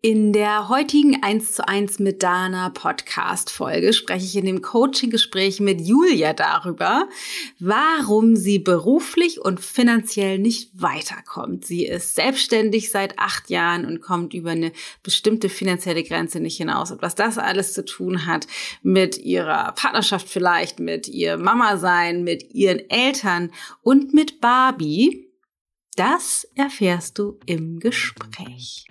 In der heutigen 1 zu 1 mit Dana Podcast Folge spreche ich in dem Coaching Gespräch mit Julia darüber, warum sie beruflich und finanziell nicht weiterkommt. Sie ist selbstständig seit acht Jahren und kommt über eine bestimmte finanzielle Grenze nicht hinaus. Und was das alles zu tun hat mit ihrer Partnerschaft vielleicht, mit ihr Mama sein, mit ihren Eltern und mit Barbie, das erfährst du im Gespräch.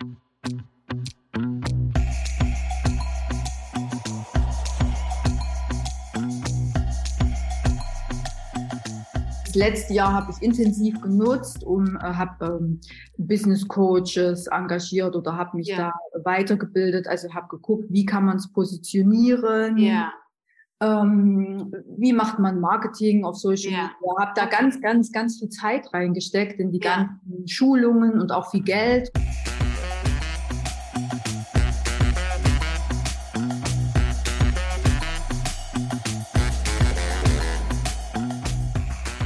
Letzte Jahr habe ich intensiv genutzt und äh, habe ähm, Business Coaches engagiert oder habe mich ja. da weitergebildet. Also habe geguckt, wie kann man es positionieren. Ja. Ähm, wie macht man Marketing auf Social ja. Media? Habe da ganz, ganz, ganz viel Zeit reingesteckt in die ja. ganzen Schulungen und auch viel Geld.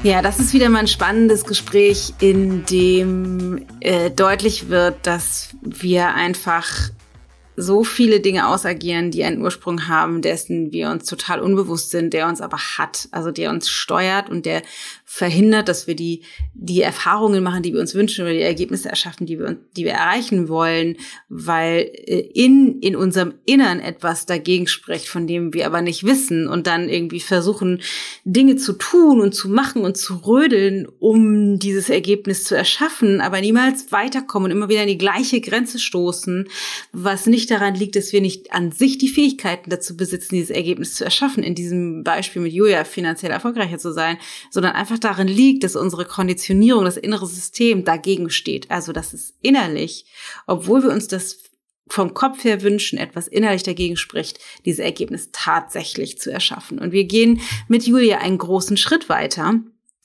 Ja, das ist wieder mal ein spannendes Gespräch, in dem äh, deutlich wird, dass wir einfach so viele Dinge ausagieren, die einen Ursprung haben, dessen wir uns total unbewusst sind, der uns aber hat, also der uns steuert und der verhindert, dass wir die, die Erfahrungen machen, die wir uns wünschen oder die Ergebnisse erschaffen, die wir, die wir erreichen wollen, weil äh, in, in unserem Innern etwas dagegen spricht, von dem wir aber nicht wissen und dann irgendwie versuchen, Dinge zu tun und zu machen und zu rödeln, um dieses Ergebnis zu erschaffen, aber niemals weiterkommen und immer wieder an die gleiche Grenze stoßen, was nicht daran liegt, dass wir nicht an sich die Fähigkeiten dazu besitzen, dieses Ergebnis zu erschaffen, in diesem Beispiel mit Julia finanziell erfolgreicher zu sein, sondern einfach darin liegt, dass unsere Konditionierung, das innere System dagegen steht. Also, dass es innerlich, obwohl wir uns das vom Kopf her wünschen, etwas innerlich dagegen spricht, dieses Ergebnis tatsächlich zu erschaffen. Und wir gehen mit Julia einen großen Schritt weiter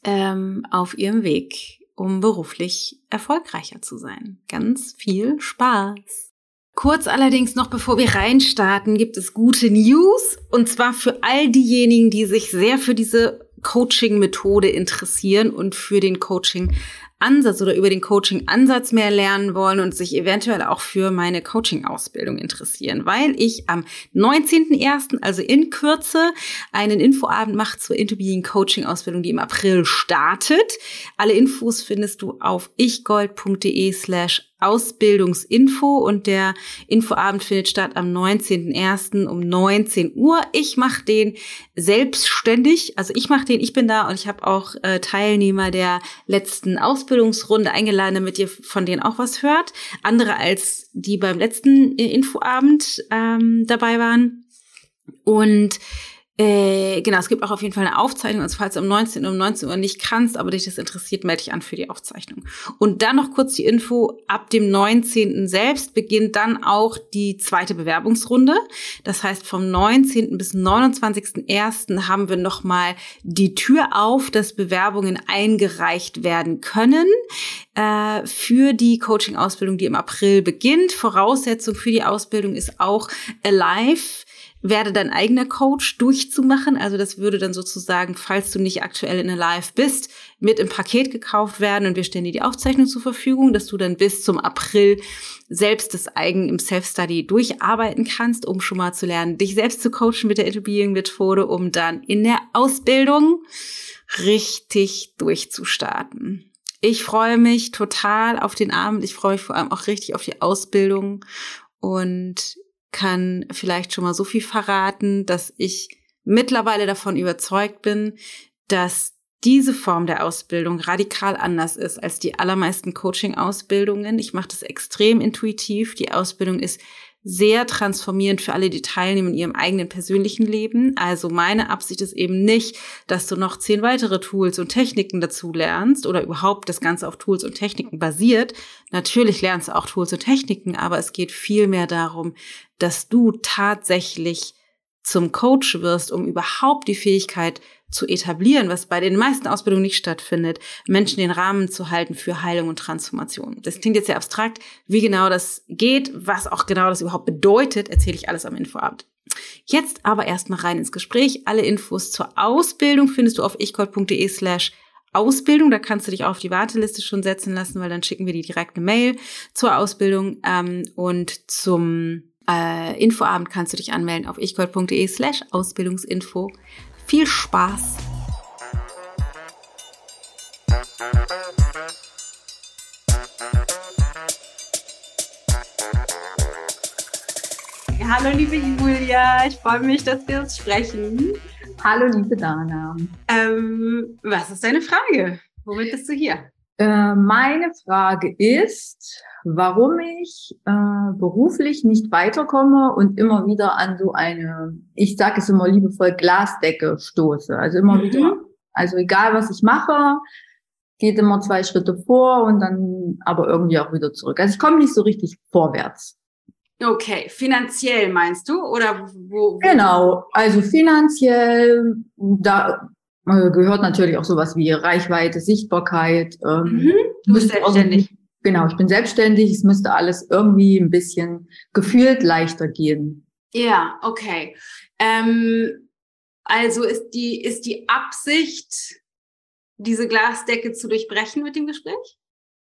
ähm, auf ihrem Weg, um beruflich erfolgreicher zu sein. Ganz viel Spaß. Kurz allerdings noch bevor wir reinstarten, gibt es gute News. Und zwar für all diejenigen, die sich sehr für diese Coaching-Methode interessieren und für den Coaching Ansatz oder über den Coaching-Ansatz mehr lernen wollen und sich eventuell auch für meine Coaching-Ausbildung interessieren, weil ich am 19.01., also in Kürze, einen Infoabend mache zur Into Being Coaching-Ausbildung, die im April startet. Alle Infos findest du auf ichgold.de slash Ausbildungsinfo und der Infoabend findet statt am 19.01. um 19 Uhr. Ich mache den selbstständig, also ich mache den, ich bin da und ich habe auch äh, Teilnehmer der letzten Ausbildungsrunde eingeladen, damit ihr von denen auch was hört. Andere als die beim letzten äh, Infoabend ähm, dabei waren. Und äh, genau, es gibt auch auf jeden Fall eine Aufzeichnung, also falls du um 19 Uhr um 19 Uhr nicht kannst, aber dich das interessiert, melde dich an für die Aufzeichnung. Und dann noch kurz die Info, ab dem 19. selbst beginnt dann auch die zweite Bewerbungsrunde. Das heißt, vom 19. bis 29.01. haben wir nochmal die Tür auf, dass Bewerbungen eingereicht werden können äh, für die Coaching-Ausbildung, die im April beginnt. Voraussetzung für die Ausbildung ist auch Alive werde dein eigener Coach durchzumachen. Also das würde dann sozusagen, falls du nicht aktuell in Live bist, mit im Paket gekauft werden und wir stellen dir die Aufzeichnung zur Verfügung, dass du dann bis zum April selbst das Eigen im Self-Study durcharbeiten kannst, um schon mal zu lernen, dich selbst zu coachen mit der Interviewing-Methode, um dann in der Ausbildung richtig durchzustarten. Ich freue mich total auf den Abend. Ich freue mich vor allem auch richtig auf die Ausbildung. Und kann vielleicht schon mal so viel verraten, dass ich mittlerweile davon überzeugt bin, dass diese Form der Ausbildung radikal anders ist als die allermeisten Coaching-Ausbildungen. Ich mache das extrem intuitiv. Die Ausbildung ist sehr transformierend für alle, die teilnehmen in ihrem eigenen persönlichen Leben. Also meine Absicht ist eben nicht, dass du noch zehn weitere Tools und Techniken dazu lernst oder überhaupt das Ganze auf Tools und Techniken basiert. Natürlich lernst du auch Tools und Techniken, aber es geht viel mehr darum, dass du tatsächlich zum Coach wirst, um überhaupt die Fähigkeit zu etablieren, was bei den meisten Ausbildungen nicht stattfindet, Menschen den Rahmen zu halten für Heilung und Transformation. Das klingt jetzt sehr abstrakt. Wie genau das geht, was auch genau das überhaupt bedeutet, erzähle ich alles am Infoabend. Jetzt aber erstmal rein ins Gespräch. Alle Infos zur Ausbildung findest du auf ichgold.de slash Ausbildung. Da kannst du dich auf die Warteliste schon setzen lassen, weil dann schicken wir dir direkt eine Mail zur Ausbildung. Ähm, und zum äh, Infoabend kannst du dich anmelden auf ichgold.de slash Ausbildungsinfo. Viel Spaß! Hallo liebe Julia, ich freue mich, dass wir uns sprechen. Hallo liebe Dana. Ähm, was ist deine Frage? Womit bist du hier? Äh, meine Frage ist, warum ich äh, beruflich nicht weiterkomme und immer wieder an so eine, ich sage es immer liebevoll, Glasdecke stoße. Also immer mhm. wieder, also egal was ich mache, geht immer zwei Schritte vor und dann aber irgendwie auch wieder zurück. Also ich komme nicht so richtig vorwärts. Okay, finanziell meinst du oder wo, wo? Genau, also finanziell, da äh, gehört natürlich auch sowas wie Reichweite, Sichtbarkeit. Ähm, mhm. Du bist selbstständig. Genau, ich bin selbstständig. Es müsste alles irgendwie ein bisschen gefühlt leichter gehen. Ja, okay. Ähm, also ist die ist die Absicht, diese Glasdecke zu durchbrechen mit dem Gespräch?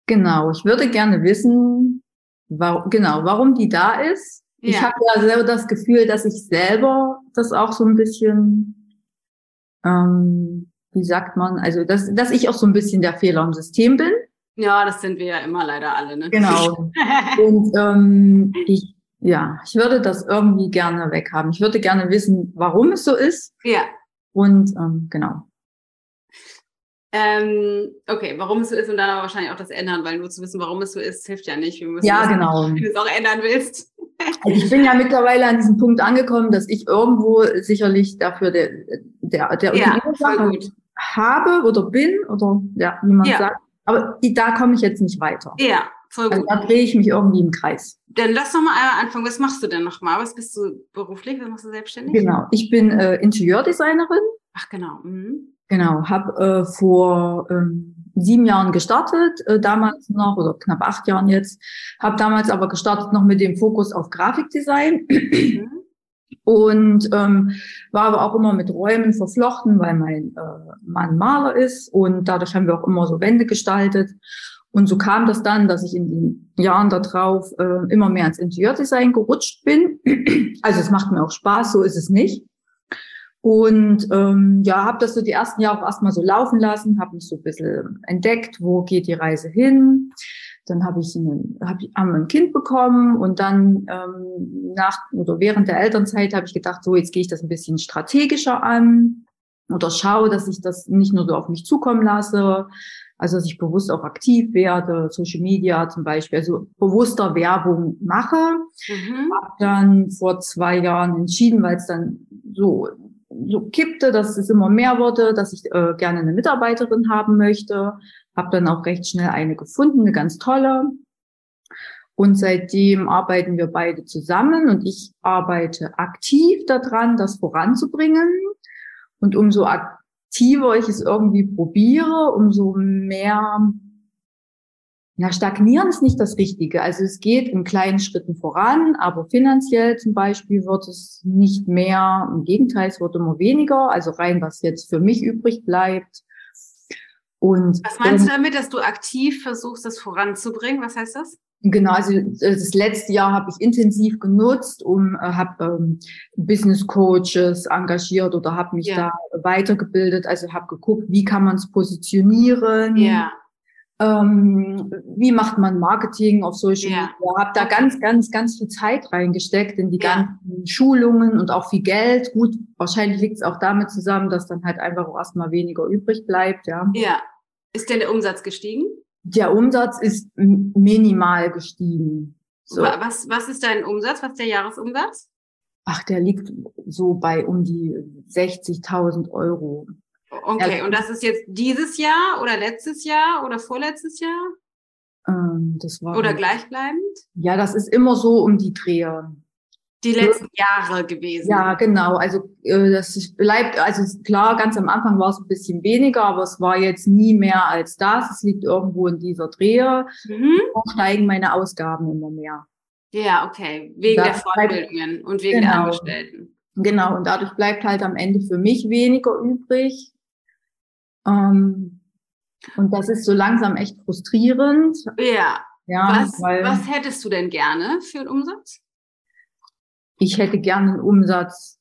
Genau, ich würde gerne wissen, Warum, genau, warum die da ist. Ja. Ich habe ja selber das Gefühl, dass ich selber das auch so ein bisschen, ähm, wie sagt man, also dass, dass ich auch so ein bisschen der Fehler im System bin. Ja, das sind wir ja immer leider alle, ne? Genau. Und ähm, ich, ja, ich würde das irgendwie gerne weghaben. Ich würde gerne wissen, warum es so ist. Ja. Und ähm, genau. Ähm, okay, warum es so ist und dann aber wahrscheinlich auch das ändern, weil nur zu wissen, warum es so ist, hilft ja nicht. Wir müssen ja, wissen, genau. Wenn du es auch ändern willst. Also ich bin ja mittlerweile an diesem Punkt angekommen, dass ich irgendwo sicherlich dafür der, der, der ja, habe oder bin oder ja, wie man ja. sagt. Aber da komme ich jetzt nicht weiter. Ja, voll also gut. da drehe ich mich irgendwie im Kreis. Dann lass doch mal einmal anfangen. Was machst du denn nochmal? Was bist du beruflich? Was machst du selbstständig? Genau. Ich bin äh, Ingenieurdesignerin. Ach genau. Mhm. Genau, habe äh, vor ähm, sieben Jahren gestartet, äh, damals noch, oder knapp acht Jahren jetzt, habe damals aber gestartet noch mit dem Fokus auf Grafikdesign. Mhm. Und ähm, war aber auch immer mit Räumen verflochten, weil mein äh, Mann Maler ist und dadurch haben wir auch immer so Wände gestaltet. Und so kam das dann, dass ich in den Jahren darauf äh, immer mehr ins Interiordesign gerutscht bin. Also es macht mir auch Spaß, so ist es nicht. Und ähm, ja, habe das so die ersten Jahre auch erstmal so laufen lassen, habe mich so ein bisschen entdeckt, wo geht die Reise hin. Dann habe ich einen, hab, haben ein Kind bekommen und dann ähm, nach oder während der Elternzeit habe ich gedacht, so jetzt gehe ich das ein bisschen strategischer an oder schaue, dass ich das nicht nur so auf mich zukommen lasse, also dass ich bewusst auch aktiv werde, Social Media zum Beispiel, also bewusster Werbung mache. Mhm. Habe dann vor zwei Jahren entschieden, weil es dann so so kippte, dass es immer mehr wurde, dass ich äh, gerne eine Mitarbeiterin haben möchte. Habe dann auch recht schnell eine gefunden, eine ganz tolle. Und seitdem arbeiten wir beide zusammen und ich arbeite aktiv daran, das voranzubringen. Und umso aktiver ich es irgendwie probiere, umso mehr na, stagnieren ist nicht das Richtige. Also es geht in kleinen Schritten voran, aber finanziell zum Beispiel wird es nicht mehr. Im Gegenteil, es wird immer weniger. Also rein, was jetzt für mich übrig bleibt. Und was meinst ähm, du damit, dass du aktiv versuchst, das voranzubringen? Was heißt das? Genau, also äh, das letzte Jahr habe ich intensiv genutzt, um äh, habe ähm, Business Coaches engagiert oder habe mich ja. da weitergebildet. Also habe geguckt, wie kann man es positionieren. Ja ähm, wie macht man Marketing auf Social ja. Media. Habe da ganz, ganz, ganz viel Zeit reingesteckt in die ja. ganzen Schulungen und auch viel Geld. Gut, wahrscheinlich liegt es auch damit zusammen, dass dann halt einfach auch erstmal weniger übrig bleibt. Ja. ja. Ist denn der Umsatz gestiegen? Der Umsatz ist minimal gestiegen. So. Was, was ist dein Umsatz? Was ist der Jahresumsatz? Ach, der liegt so bei um die 60.000 Euro. Okay, und das ist jetzt dieses Jahr oder letztes Jahr oder vorletztes Jahr? Ähm, das war oder gleichbleibend? Ja, das ist immer so um die Dreher. Die letzten Jahre gewesen. Ja, genau. Also äh, das bleibt, also klar, ganz am Anfang war es ein bisschen weniger, aber es war jetzt nie mehr als das. Es liegt irgendwo in dieser Dreher. Mhm. steigen meine Ausgaben immer mehr. Ja, okay. Wegen das der Fortbildungen und wegen genau. der Angestellten. Genau, und dadurch bleibt halt am Ende für mich weniger übrig. Ähm, Und das ist so langsam echt frustrierend. Ja. Ja, was, was hättest du denn gerne für einen Umsatz? Ich hätte gerne einen Umsatz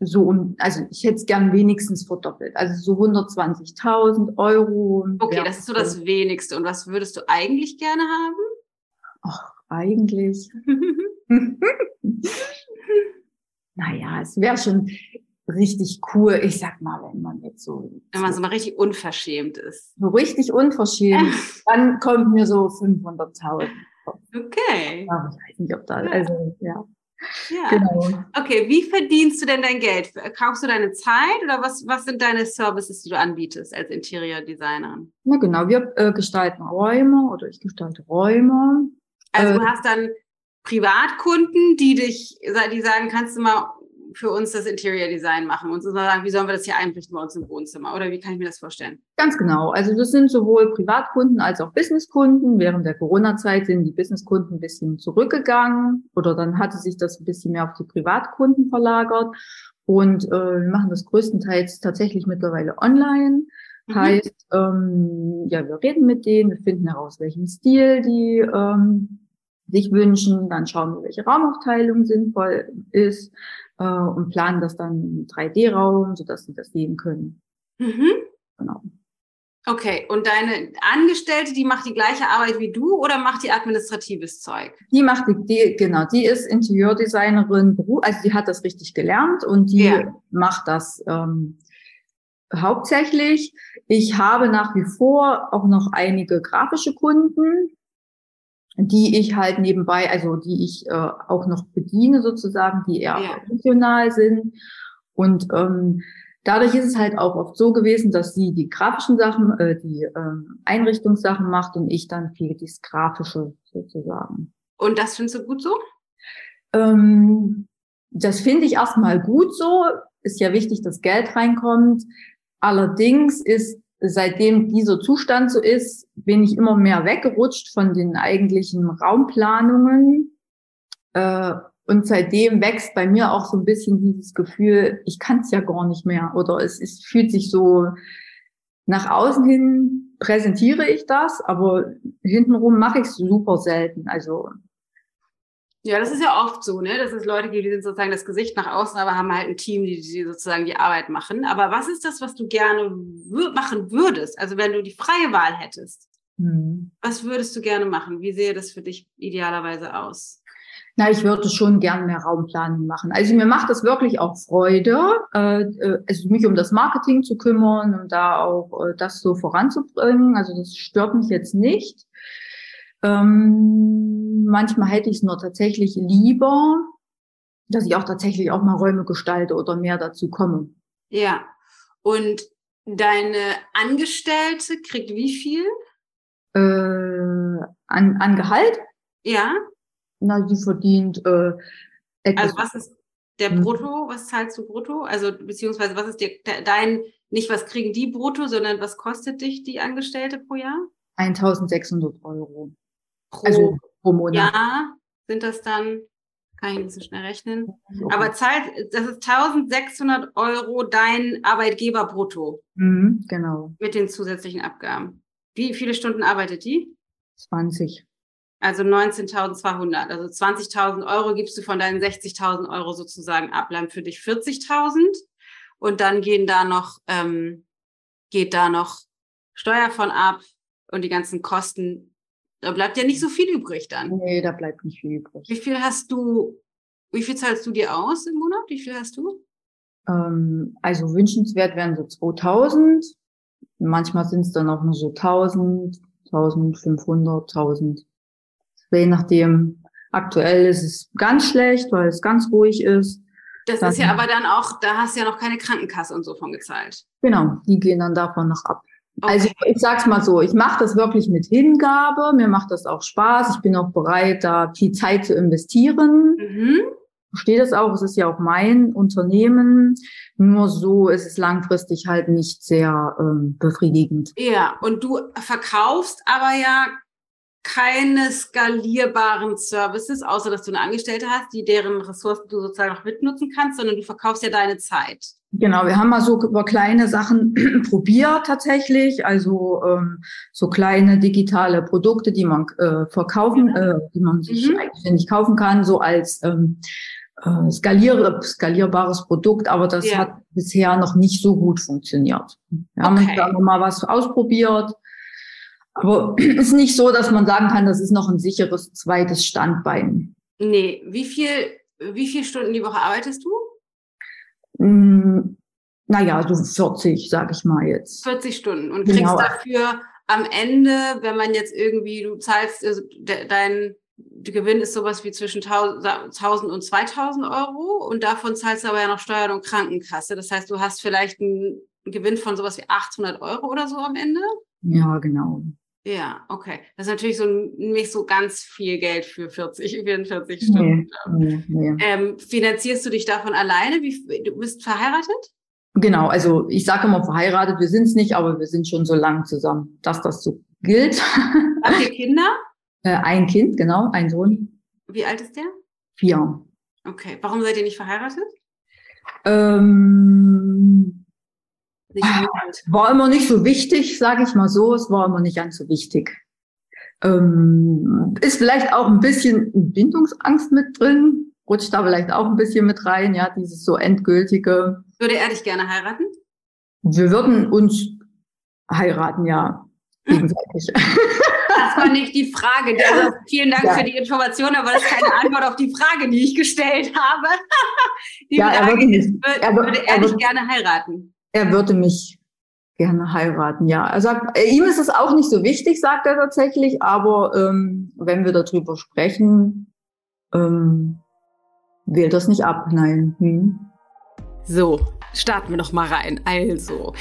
so, also ich hätte es gern wenigstens verdoppelt. Also so 120.000 Euro. Okay, das ist so das Wenigste. Und was würdest du eigentlich gerne haben? Ach, eigentlich. naja, es wäre schon richtig cool. Ich sag mal, wenn man jetzt so. Wenn man so mal richtig unverschämt ist. So richtig unverschämt, dann kommt mir so 500.000. Okay. Ja, ich weiß nicht, ob da, also, ja. Ja. Genau. Okay, wie verdienst du denn dein Geld? Kaufst du deine Zeit oder was, was sind deine Services, die du anbietest als Interior-Designerin? Na genau, wir äh, gestalten Räume oder ich gestalte Räume. Also äh, du hast dann Privatkunden, die dich, die sagen, kannst du mal für uns das Interior Design machen und sagen, wie sollen wir das hier einrichten bei uns im Wohnzimmer? Oder wie kann ich mir das vorstellen? Ganz genau. Also das sind sowohl Privatkunden als auch Businesskunden. Während der Corona-Zeit sind die Businesskunden ein bisschen zurückgegangen oder dann hatte sich das ein bisschen mehr auf die Privatkunden verlagert. Und äh, wir machen das größtenteils tatsächlich mittlerweile online. Mhm. Heißt, ähm, ja, wir reden mit denen, wir finden heraus, welchen Stil die ähm, sich wünschen, dann schauen wir, welche Raumaufteilung sinnvoll ist, äh, und planen das dann im 3D-Raum, sodass sie das sehen können. Mhm. Genau. Okay, und deine Angestellte, die macht die gleiche Arbeit wie du oder macht die administratives Zeug? Die macht die, die genau, die ist Ingenieurdesignerin, also die hat das richtig gelernt und die ja. macht das ähm, hauptsächlich. Ich habe nach wie vor auch noch einige grafische Kunden, die ich halt nebenbei, also die ich äh, auch noch bediene sozusagen, die eher ja. funktional sind. Und ähm, dadurch ist es halt auch oft so gewesen, dass sie die grafischen Sachen, äh, die ähm, Einrichtungssachen macht und ich dann viel das Grafische sozusagen. Und das findest du gut so? Ähm, das finde ich erstmal gut so. Ist ja wichtig, dass Geld reinkommt. Allerdings ist seitdem dieser Zustand so ist, bin ich immer mehr weggerutscht von den eigentlichen Raumplanungen. Äh, und seitdem wächst bei mir auch so ein bisschen dieses Gefühl, ich kann es ja gar nicht mehr. Oder es, es fühlt sich so nach außen hin präsentiere ich das, aber hintenrum mache ich es super selten. Also ja, das ist ja oft so, ne, dass es Leute gibt, die sind sozusagen das Gesicht nach außen, aber haben halt ein Team, die, die sozusagen die Arbeit machen. Aber was ist das, was du gerne machen würdest? Also wenn du die freie Wahl hättest, hm. was würdest du gerne machen? Wie sähe das für dich idealerweise aus? Na, ich würde schon gern mehr Raumplanung machen. Also mir macht das wirklich auch Freude, äh, äh also mich um das Marketing zu kümmern und da auch äh, das so voranzubringen. Also das stört mich jetzt nicht. Ähm, manchmal hätte ich es nur tatsächlich lieber, dass ich auch tatsächlich auch mal Räume gestalte oder mehr dazu komme. Ja. Und deine Angestellte kriegt wie viel? Äh, an, an Gehalt? Ja. Na, sie verdient äh, etwas. Also was ist der hm. Brutto? Was zahlst du brutto? Also beziehungsweise was ist dir dein, nicht was kriegen die brutto, sondern was kostet dich die Angestellte pro Jahr? 1600 Euro pro, also pro Monat. Jahr sind das dann, kann ich nicht so schnell rechnen, okay. aber zahlt, das ist 1600 Euro dein Arbeitgeber brutto. Mhm, genau. Mit den zusätzlichen Abgaben. Wie viele Stunden arbeitet die? 20. Also 19.200. Also 20.000 Euro gibst du von deinen 60.000 Euro sozusagen ab. Bleiben für dich 40.000. Und dann gehen da noch, ähm, geht da noch Steuer von ab und die ganzen Kosten da bleibt ja nicht so viel übrig dann. Nee, da bleibt nicht viel übrig. Wie viel hast du, wie viel zahlst du dir aus im Monat? Wie viel hast du? Ähm, also wünschenswert wären so 2000. Manchmal sind es dann auch nur so 1000, 1500, 1000. Je nachdem. Aktuell ist es ganz schlecht, weil es ganz ruhig ist. Das dann, ist ja aber dann auch, da hast du ja noch keine Krankenkasse und so von gezahlt. Genau, die gehen dann davon noch ab. Also okay. Also ich sag's mal so, ich mache das wirklich mit Hingabe, mir macht das auch Spaß, ich bin auch bereit, da viel Zeit zu investieren. Mhm. Verstehe das auch, es ist ja auch mein Unternehmen. Nur so ist es langfristig halt nicht sehr ähm, befriedigend. Ja, und du verkaufst aber ja keine skalierbaren Services, außer dass du eine Angestellte hast, die deren Ressourcen du sozusagen noch mitnutzen kannst, sondern du verkaufst ja deine Zeit. Genau, wir haben mal so über kleine Sachen probiert tatsächlich, also ähm, so kleine digitale Produkte, die man äh, verkaufen, äh, die man sich mhm. eigentlich nicht kaufen kann, so als ähm, äh, skalier skalierbares Produkt, aber das ja. hat bisher noch nicht so gut funktioniert. Wir haben okay. da mal was ausprobiert, aber es ist nicht so, dass man sagen kann, das ist noch ein sicheres zweites Standbein. Nee, wie viel, wie viele Stunden die Woche arbeitest du? Mm, naja, so 40, sag ich mal jetzt. 40 Stunden und genau. kriegst dafür am Ende, wenn man jetzt irgendwie, du zahlst, also de, dein Gewinn ist sowas wie zwischen 1000 und 2000 Euro und davon zahlst du aber ja noch Steuern und Krankenkasse. Das heißt, du hast vielleicht einen Gewinn von sowas wie 800 Euro oder so am Ende? Ja, genau. Ja, okay. Das ist natürlich so nicht so ganz viel Geld für 40, 44 Stunden. Nee, nee, nee. Ähm, finanzierst du dich davon alleine? Wie, du bist verheiratet? Genau, also ich sage immer verheiratet, wir sind es nicht, aber wir sind schon so lang zusammen, dass das so gilt. Habt ihr Kinder? Äh, ein Kind, genau, ein Sohn. Wie alt ist der? Vier. Okay, warum seid ihr nicht verheiratet? Ähm, war immer nicht so wichtig, sage ich mal so. Es war immer nicht ganz so wichtig. Ähm, ist vielleicht auch ein bisschen Bindungsangst mit drin, rutscht da vielleicht auch ein bisschen mit rein, ja, dieses so endgültige. Würde er dich gerne heiraten? Wir würden uns heiraten, ja, gegenseitig. Das war nicht die Frage. Also vielen Dank ja. für die Information, aber das ist keine Antwort auf die Frage, die ich gestellt habe. Die ja, Frage er würde, ist, würde er, würde er, er dich gerne heiraten? Er würde mich gerne heiraten, ja. Er sagt, äh, ihm ist es auch nicht so wichtig, sagt er tatsächlich, aber ähm, wenn wir darüber sprechen, ähm, wählt das nicht ab, nein. Hm. So, starten wir doch mal rein. Also,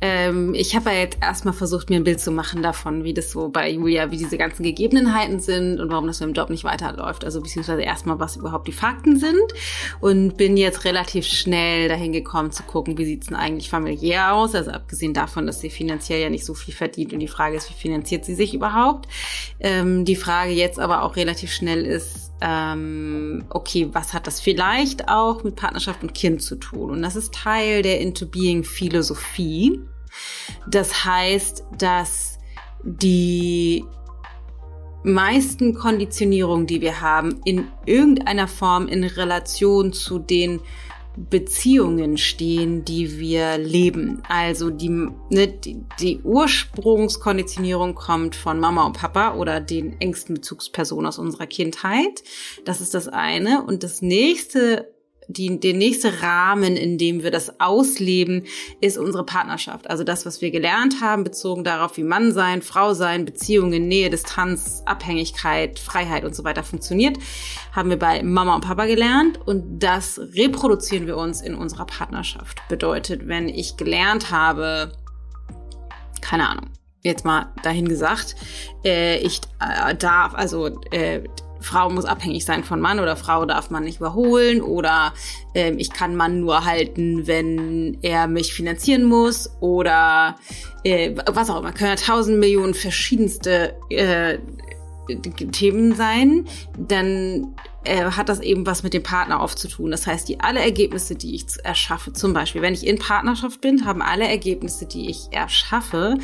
ähm, ich habe ja jetzt erstmal versucht, mir ein Bild zu machen davon, wie das so bei Julia, wie diese ganzen Gegebenheiten sind und warum das mit dem Job nicht weiterläuft. Also beziehungsweise erstmal, was überhaupt die Fakten sind. Und bin jetzt relativ schnell dahin gekommen zu gucken, wie sieht's denn eigentlich familiär aus. Also abgesehen davon, dass sie finanziell ja nicht so viel verdient und die Frage ist, wie finanziert sie sich überhaupt. Ähm, die Frage jetzt aber auch relativ schnell ist, ähm, okay, was hat das vielleicht auch mit Partnerschaft und Kind zu tun? Und das ist Teil der Into Being Philosophie. Das heißt, dass die meisten Konditionierungen, die wir haben, in irgendeiner Form in Relation zu den Beziehungen stehen, die wir leben. Also die, ne, die, die Ursprungskonditionierung kommt von Mama und Papa oder den engsten Bezugspersonen aus unserer Kindheit. Das ist das eine. Und das nächste die, der nächste Rahmen, in dem wir das ausleben, ist unsere Partnerschaft. Also das, was wir gelernt haben, bezogen darauf, wie Mann sein, Frau sein, Beziehungen, Nähe, Distanz, Abhängigkeit, Freiheit und so weiter funktioniert, haben wir bei Mama und Papa gelernt und das reproduzieren wir uns in unserer Partnerschaft. Bedeutet, wenn ich gelernt habe, keine Ahnung, jetzt mal dahin gesagt, äh, ich äh, darf, also äh, Frau muss abhängig sein von Mann oder Frau darf man nicht überholen oder äh, ich kann Mann nur halten, wenn er mich finanzieren muss oder äh, was auch immer. Können ja tausend Millionen verschiedenste äh, Themen sein, dann äh, hat das eben was mit dem Partner aufzutun. Das heißt, die alle Ergebnisse, die ich erschaffe, zum Beispiel, wenn ich in Partnerschaft bin, haben alle Ergebnisse, die ich erschaffe,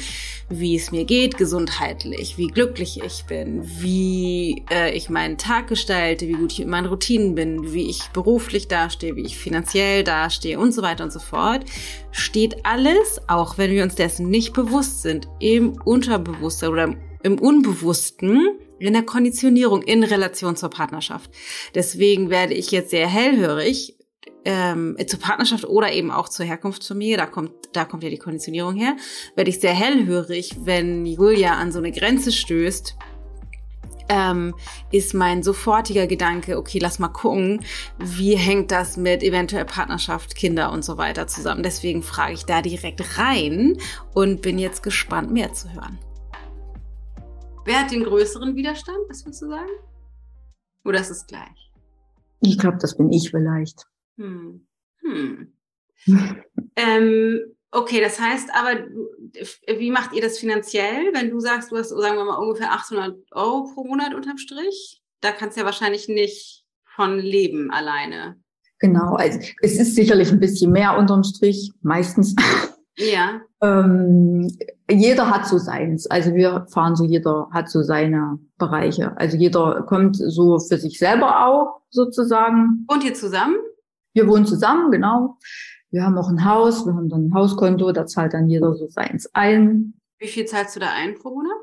wie es mir geht, gesundheitlich, wie glücklich ich bin, wie äh, ich meinen Tag gestalte, wie gut ich mit meinen Routinen bin, wie ich beruflich dastehe, wie ich finanziell dastehe und so weiter und so fort, steht alles, auch wenn wir uns dessen nicht bewusst sind, im Unterbewusstsein oder im Unbewussten in der Konditionierung in Relation zur Partnerschaft. Deswegen werde ich jetzt sehr hellhörig ähm, zur Partnerschaft oder eben auch zur Herkunftsfamilie, da kommt, da kommt ja die Konditionierung her, werde ich sehr hellhörig, wenn Julia an so eine Grenze stößt, ähm, ist mein sofortiger Gedanke, okay, lass mal gucken, wie hängt das mit eventuell Partnerschaft, Kinder und so weiter zusammen. Deswegen frage ich da direkt rein und bin jetzt gespannt, mehr zu hören. Wer hat den größeren Widerstand? Was würdest du sagen? Oder ist es gleich? Ich glaube, das bin ich vielleicht. Hm. Hm. ähm, Okay, das heißt aber, wie macht ihr das finanziell, wenn du sagst, du hast, sagen wir mal, ungefähr 800 Euro pro Monat unterm Strich? Da kannst du ja wahrscheinlich nicht von leben alleine. Genau, also es ist sicherlich ein bisschen mehr unterm Strich, meistens. Ja. ähm, jeder hat so seins. Also wir fahren so, jeder hat so seine Bereiche. Also jeder kommt so für sich selber auch sozusagen. Und ihr zusammen? Wir wohnen zusammen, genau. Wir haben auch ein Haus, wir haben dann ein Hauskonto, da zahlt dann jeder so seins ein. Wie viel zahlst du da ein pro Monat?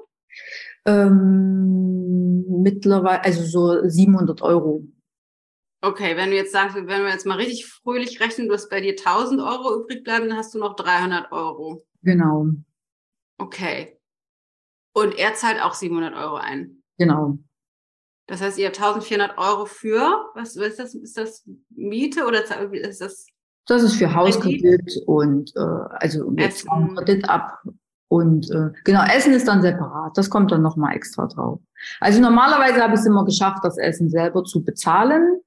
Ähm, mittlerweile, also so 700 Euro. Okay, wenn du jetzt sagst, wenn wir jetzt mal richtig fröhlich rechnen, du hast bei dir 1000 Euro übrig bleiben, dann hast du noch 300 Euro. Genau. Okay. Und er zahlt auch 700 Euro ein. Genau. Das heißt, ihr habt 1400 Euro für, was, was ist das? Ist das Miete oder ist das? Das ist für Hauskredit und äh, also jetzt Kredit ab und äh, genau, Essen ist dann separat. Das kommt dann nochmal extra drauf. Also normalerweise habe ich es immer geschafft, das Essen selber zu bezahlen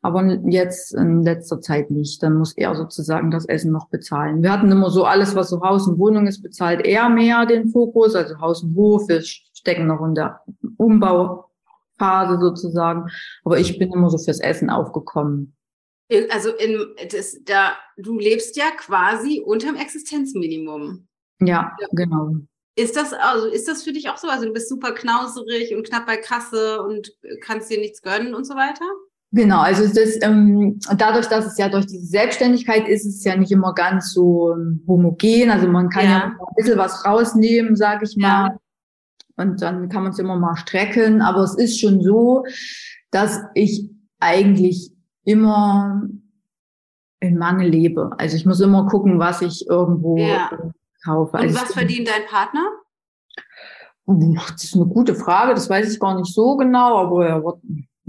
aber jetzt in letzter Zeit nicht. Dann muss er sozusagen das Essen noch bezahlen. Wir hatten immer so alles, was so Haus und Wohnung ist, bezahlt er mehr den Fokus, also Haus und Hof. Wir stecken noch in der Umbauphase sozusagen. Aber ich bin immer so fürs Essen aufgekommen. Also in, das, da, du lebst ja quasi unterm Existenzminimum. Ja, ja, genau. Ist das, also ist das für dich auch so? Also du bist super knauserig und knapp bei Kasse und kannst dir nichts gönnen und so weiter? Genau, also das, ähm, dadurch, dass es ja durch diese Selbstständigkeit ist, ist es ja nicht immer ganz so ähm, homogen. Also man kann ja, ja ein bisschen was rausnehmen, sage ich mal. Ja. Und dann kann man es immer mal strecken. Aber es ist schon so, dass ich eigentlich immer in Mangel lebe. Also ich muss immer gucken, was ich irgendwo ja. kaufe. Und also was verdient dein Partner? Das ist eine gute Frage, das weiß ich gar nicht so genau, aber er wird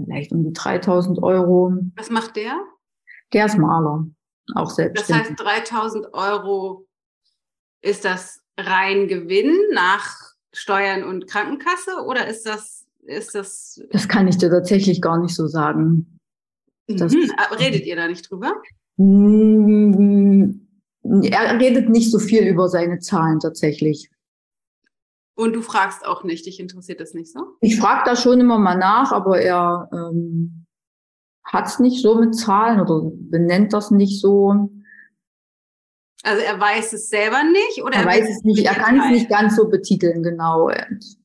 vielleicht um die 3000 Euro. Was macht der? Der ist Maler, auch selbst. Das heißt, 3000 Euro ist das rein Gewinn nach Steuern und Krankenkasse oder ist das, ist das? Das kann ich dir tatsächlich gar nicht so sagen. Das, mhm. Redet ihr da nicht drüber? Mm, er redet nicht so viel über seine Zahlen tatsächlich. Und du fragst auch nicht, dich interessiert das nicht so? Ich frage da schon immer mal nach, aber er ähm, hat es nicht so mit Zahlen oder benennt das nicht so. Also er weiß es selber nicht oder er, er weiß es nicht, er kann es nicht ganz so betiteln, genau. Und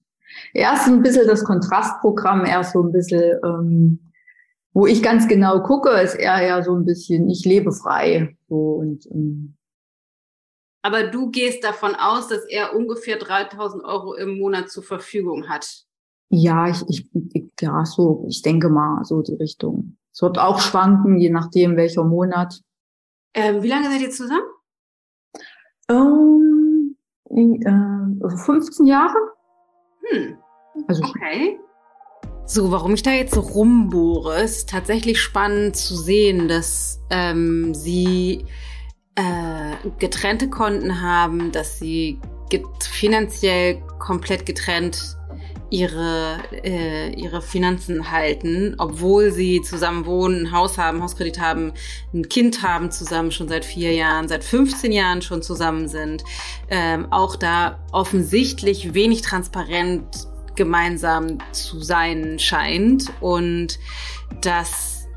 er ist ein bisschen das Kontrastprogramm, er ist so ein bisschen, ähm, wo ich ganz genau gucke, ist er ja so ein bisschen, ich lebe frei. So und ähm, aber du gehst davon aus, dass er ungefähr 3000 Euro im Monat zur Verfügung hat. Ja, ich, ich, ja, so, ich denke mal, so die Richtung. Es wird auch schwanken, je nachdem, welcher Monat. Ähm, wie lange seid ihr zusammen? Ähm, äh, 15 Jahre. Hm. Also, okay. So, warum ich da jetzt so rumbohre, ist tatsächlich spannend zu sehen, dass ähm, sie äh, getrennte Konten haben, dass sie finanziell komplett getrennt ihre, äh, ihre Finanzen halten, obwohl sie zusammen wohnen, ein Haus haben, Hauskredit haben, ein Kind haben zusammen schon seit vier Jahren, seit 15 Jahren schon zusammen sind, ähm, auch da offensichtlich wenig transparent gemeinsam zu sein scheint und dass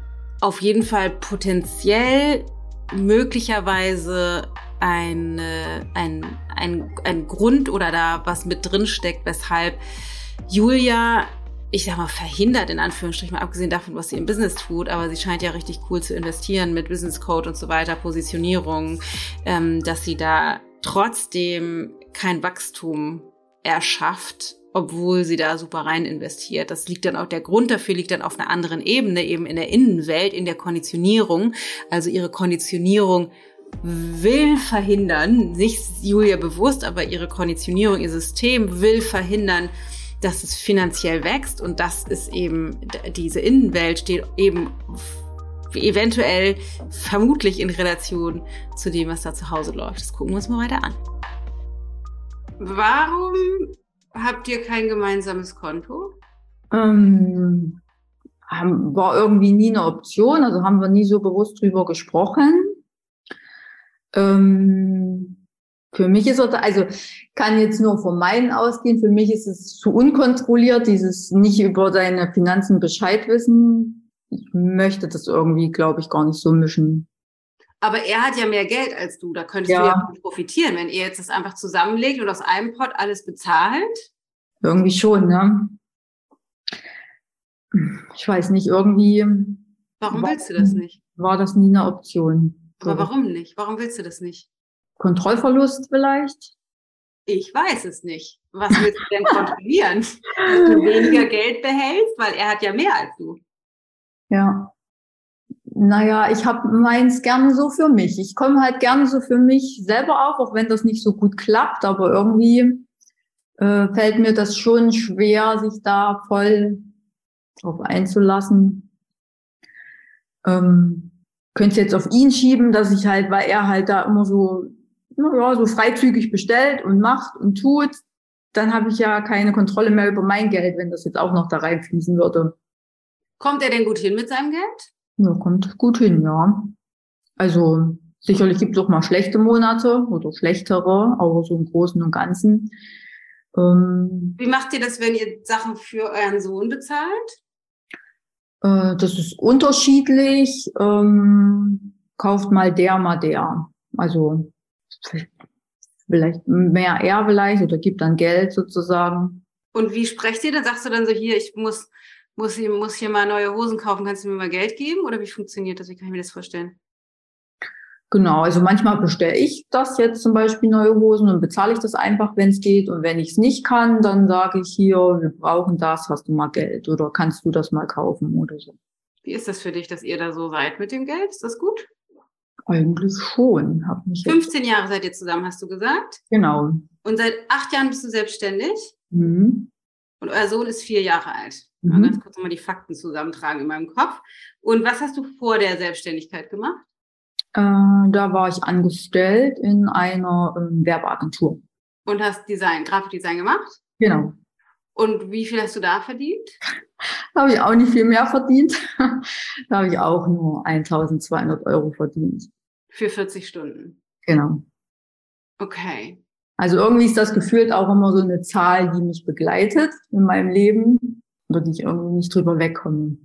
auf jeden Fall potenziell möglicherweise ein, ein, ein, ein Grund oder da was mit drin steckt, weshalb Julia, ich sag mal, verhindert in Anführungsstrichen, mal abgesehen davon, was sie im Business tut, aber sie scheint ja richtig cool zu investieren mit Business Code und so weiter, Positionierung, ähm, dass sie da trotzdem kein Wachstum erschafft obwohl sie da super rein investiert. Das liegt dann auch, der Grund dafür liegt dann auf einer anderen Ebene, eben in der Innenwelt, in der Konditionierung. Also ihre Konditionierung will verhindern, nicht Julia bewusst, aber ihre Konditionierung, ihr System will verhindern, dass es finanziell wächst und das ist eben, diese Innenwelt steht eben eventuell vermutlich in Relation zu dem, was da zu Hause läuft. Das gucken wir uns mal weiter an. Warum habt ihr kein gemeinsames Konto? Ähm, war irgendwie nie eine Option, also haben wir nie so bewusst drüber gesprochen. Ähm, Für mich ist es, also kann jetzt nur von meinen ausgehen, für mich ist es zu unkontrolliert, dieses nicht über deine Finanzen Bescheid wissen. Ich möchte das irgendwie, glaube ich, gar nicht so mischen. Aber er hat ja mehr Geld als du, da könntest ja. du ja profitieren, wenn ihr jetzt das einfach zusammenlegt und aus einem Pot alles bezahlt. Irgendwie schon, ne? Ich weiß nicht, irgendwie. Warum willst du das nicht? War das nie eine Option. Aber warum nicht? Warum willst du das nicht? Kontrollverlust vielleicht? Ich weiß es nicht. Was willst du denn kontrollieren? Dass du weniger Geld behältst, weil er hat ja mehr als du. Ja. Naja, ich habe meins gerne so für mich. Ich komme halt gerne so für mich selber auf, auch wenn das nicht so gut klappt, aber irgendwie äh, fällt mir das schon schwer, sich da voll drauf einzulassen. Ähm, könnte jetzt auf ihn schieben, dass ich halt, weil er halt da immer so ja, so freizügig bestellt und macht und tut, dann habe ich ja keine Kontrolle mehr über mein Geld, wenn das jetzt auch noch da reinfließen würde. Kommt er denn gut hin mit seinem Geld? Ja, kommt gut hin, ja. Also sicherlich gibt es auch mal schlechte Monate oder schlechtere, aber so im Großen und Ganzen. Ähm, Wie macht ihr das, wenn ihr Sachen für euren Sohn bezahlt? Äh, das ist unterschiedlich. Ähm, kauft mal der, mal der. Also vielleicht mehr er vielleicht oder gibt dann Geld sozusagen. Und wie sprecht ihr? Dann sagst du dann so hier, ich muss, muss, muss hier mal neue Hosen kaufen, kannst du mir mal Geld geben? Oder wie funktioniert das? Wie kann ich mir das vorstellen? Genau, also manchmal bestelle ich das jetzt zum Beispiel neue Hosen und bezahle ich das einfach, wenn es geht. Und wenn ich es nicht kann, dann sage ich hier, wir brauchen das, hast du mal Geld oder kannst du das mal kaufen oder so. Wie ist das für dich, dass ihr da so seid mit dem Geld? Ist das gut? Eigentlich schon. Hab mich 15 Jahre seid ihr zusammen, hast du gesagt? Genau. Und seit acht Jahren bist du selbstständig? Mhm. Und euer Sohn ist vier Jahre alt. Mhm. Mal ganz kurz nochmal die Fakten zusammentragen in meinem Kopf. Und was hast du vor der Selbstständigkeit gemacht? Äh, da war ich angestellt in einer äh, Werbeagentur. Und hast Design, Grafikdesign gemacht? Genau. Und wie viel hast du da verdient? Da habe ich auch nicht viel mehr verdient. da habe ich auch nur 1200 Euro verdient. Für 40 Stunden. Genau. Okay. Also irgendwie ist das gefühlt auch immer so eine Zahl, die mich begleitet in meinem Leben, die ich irgendwie nicht drüber wegkomme.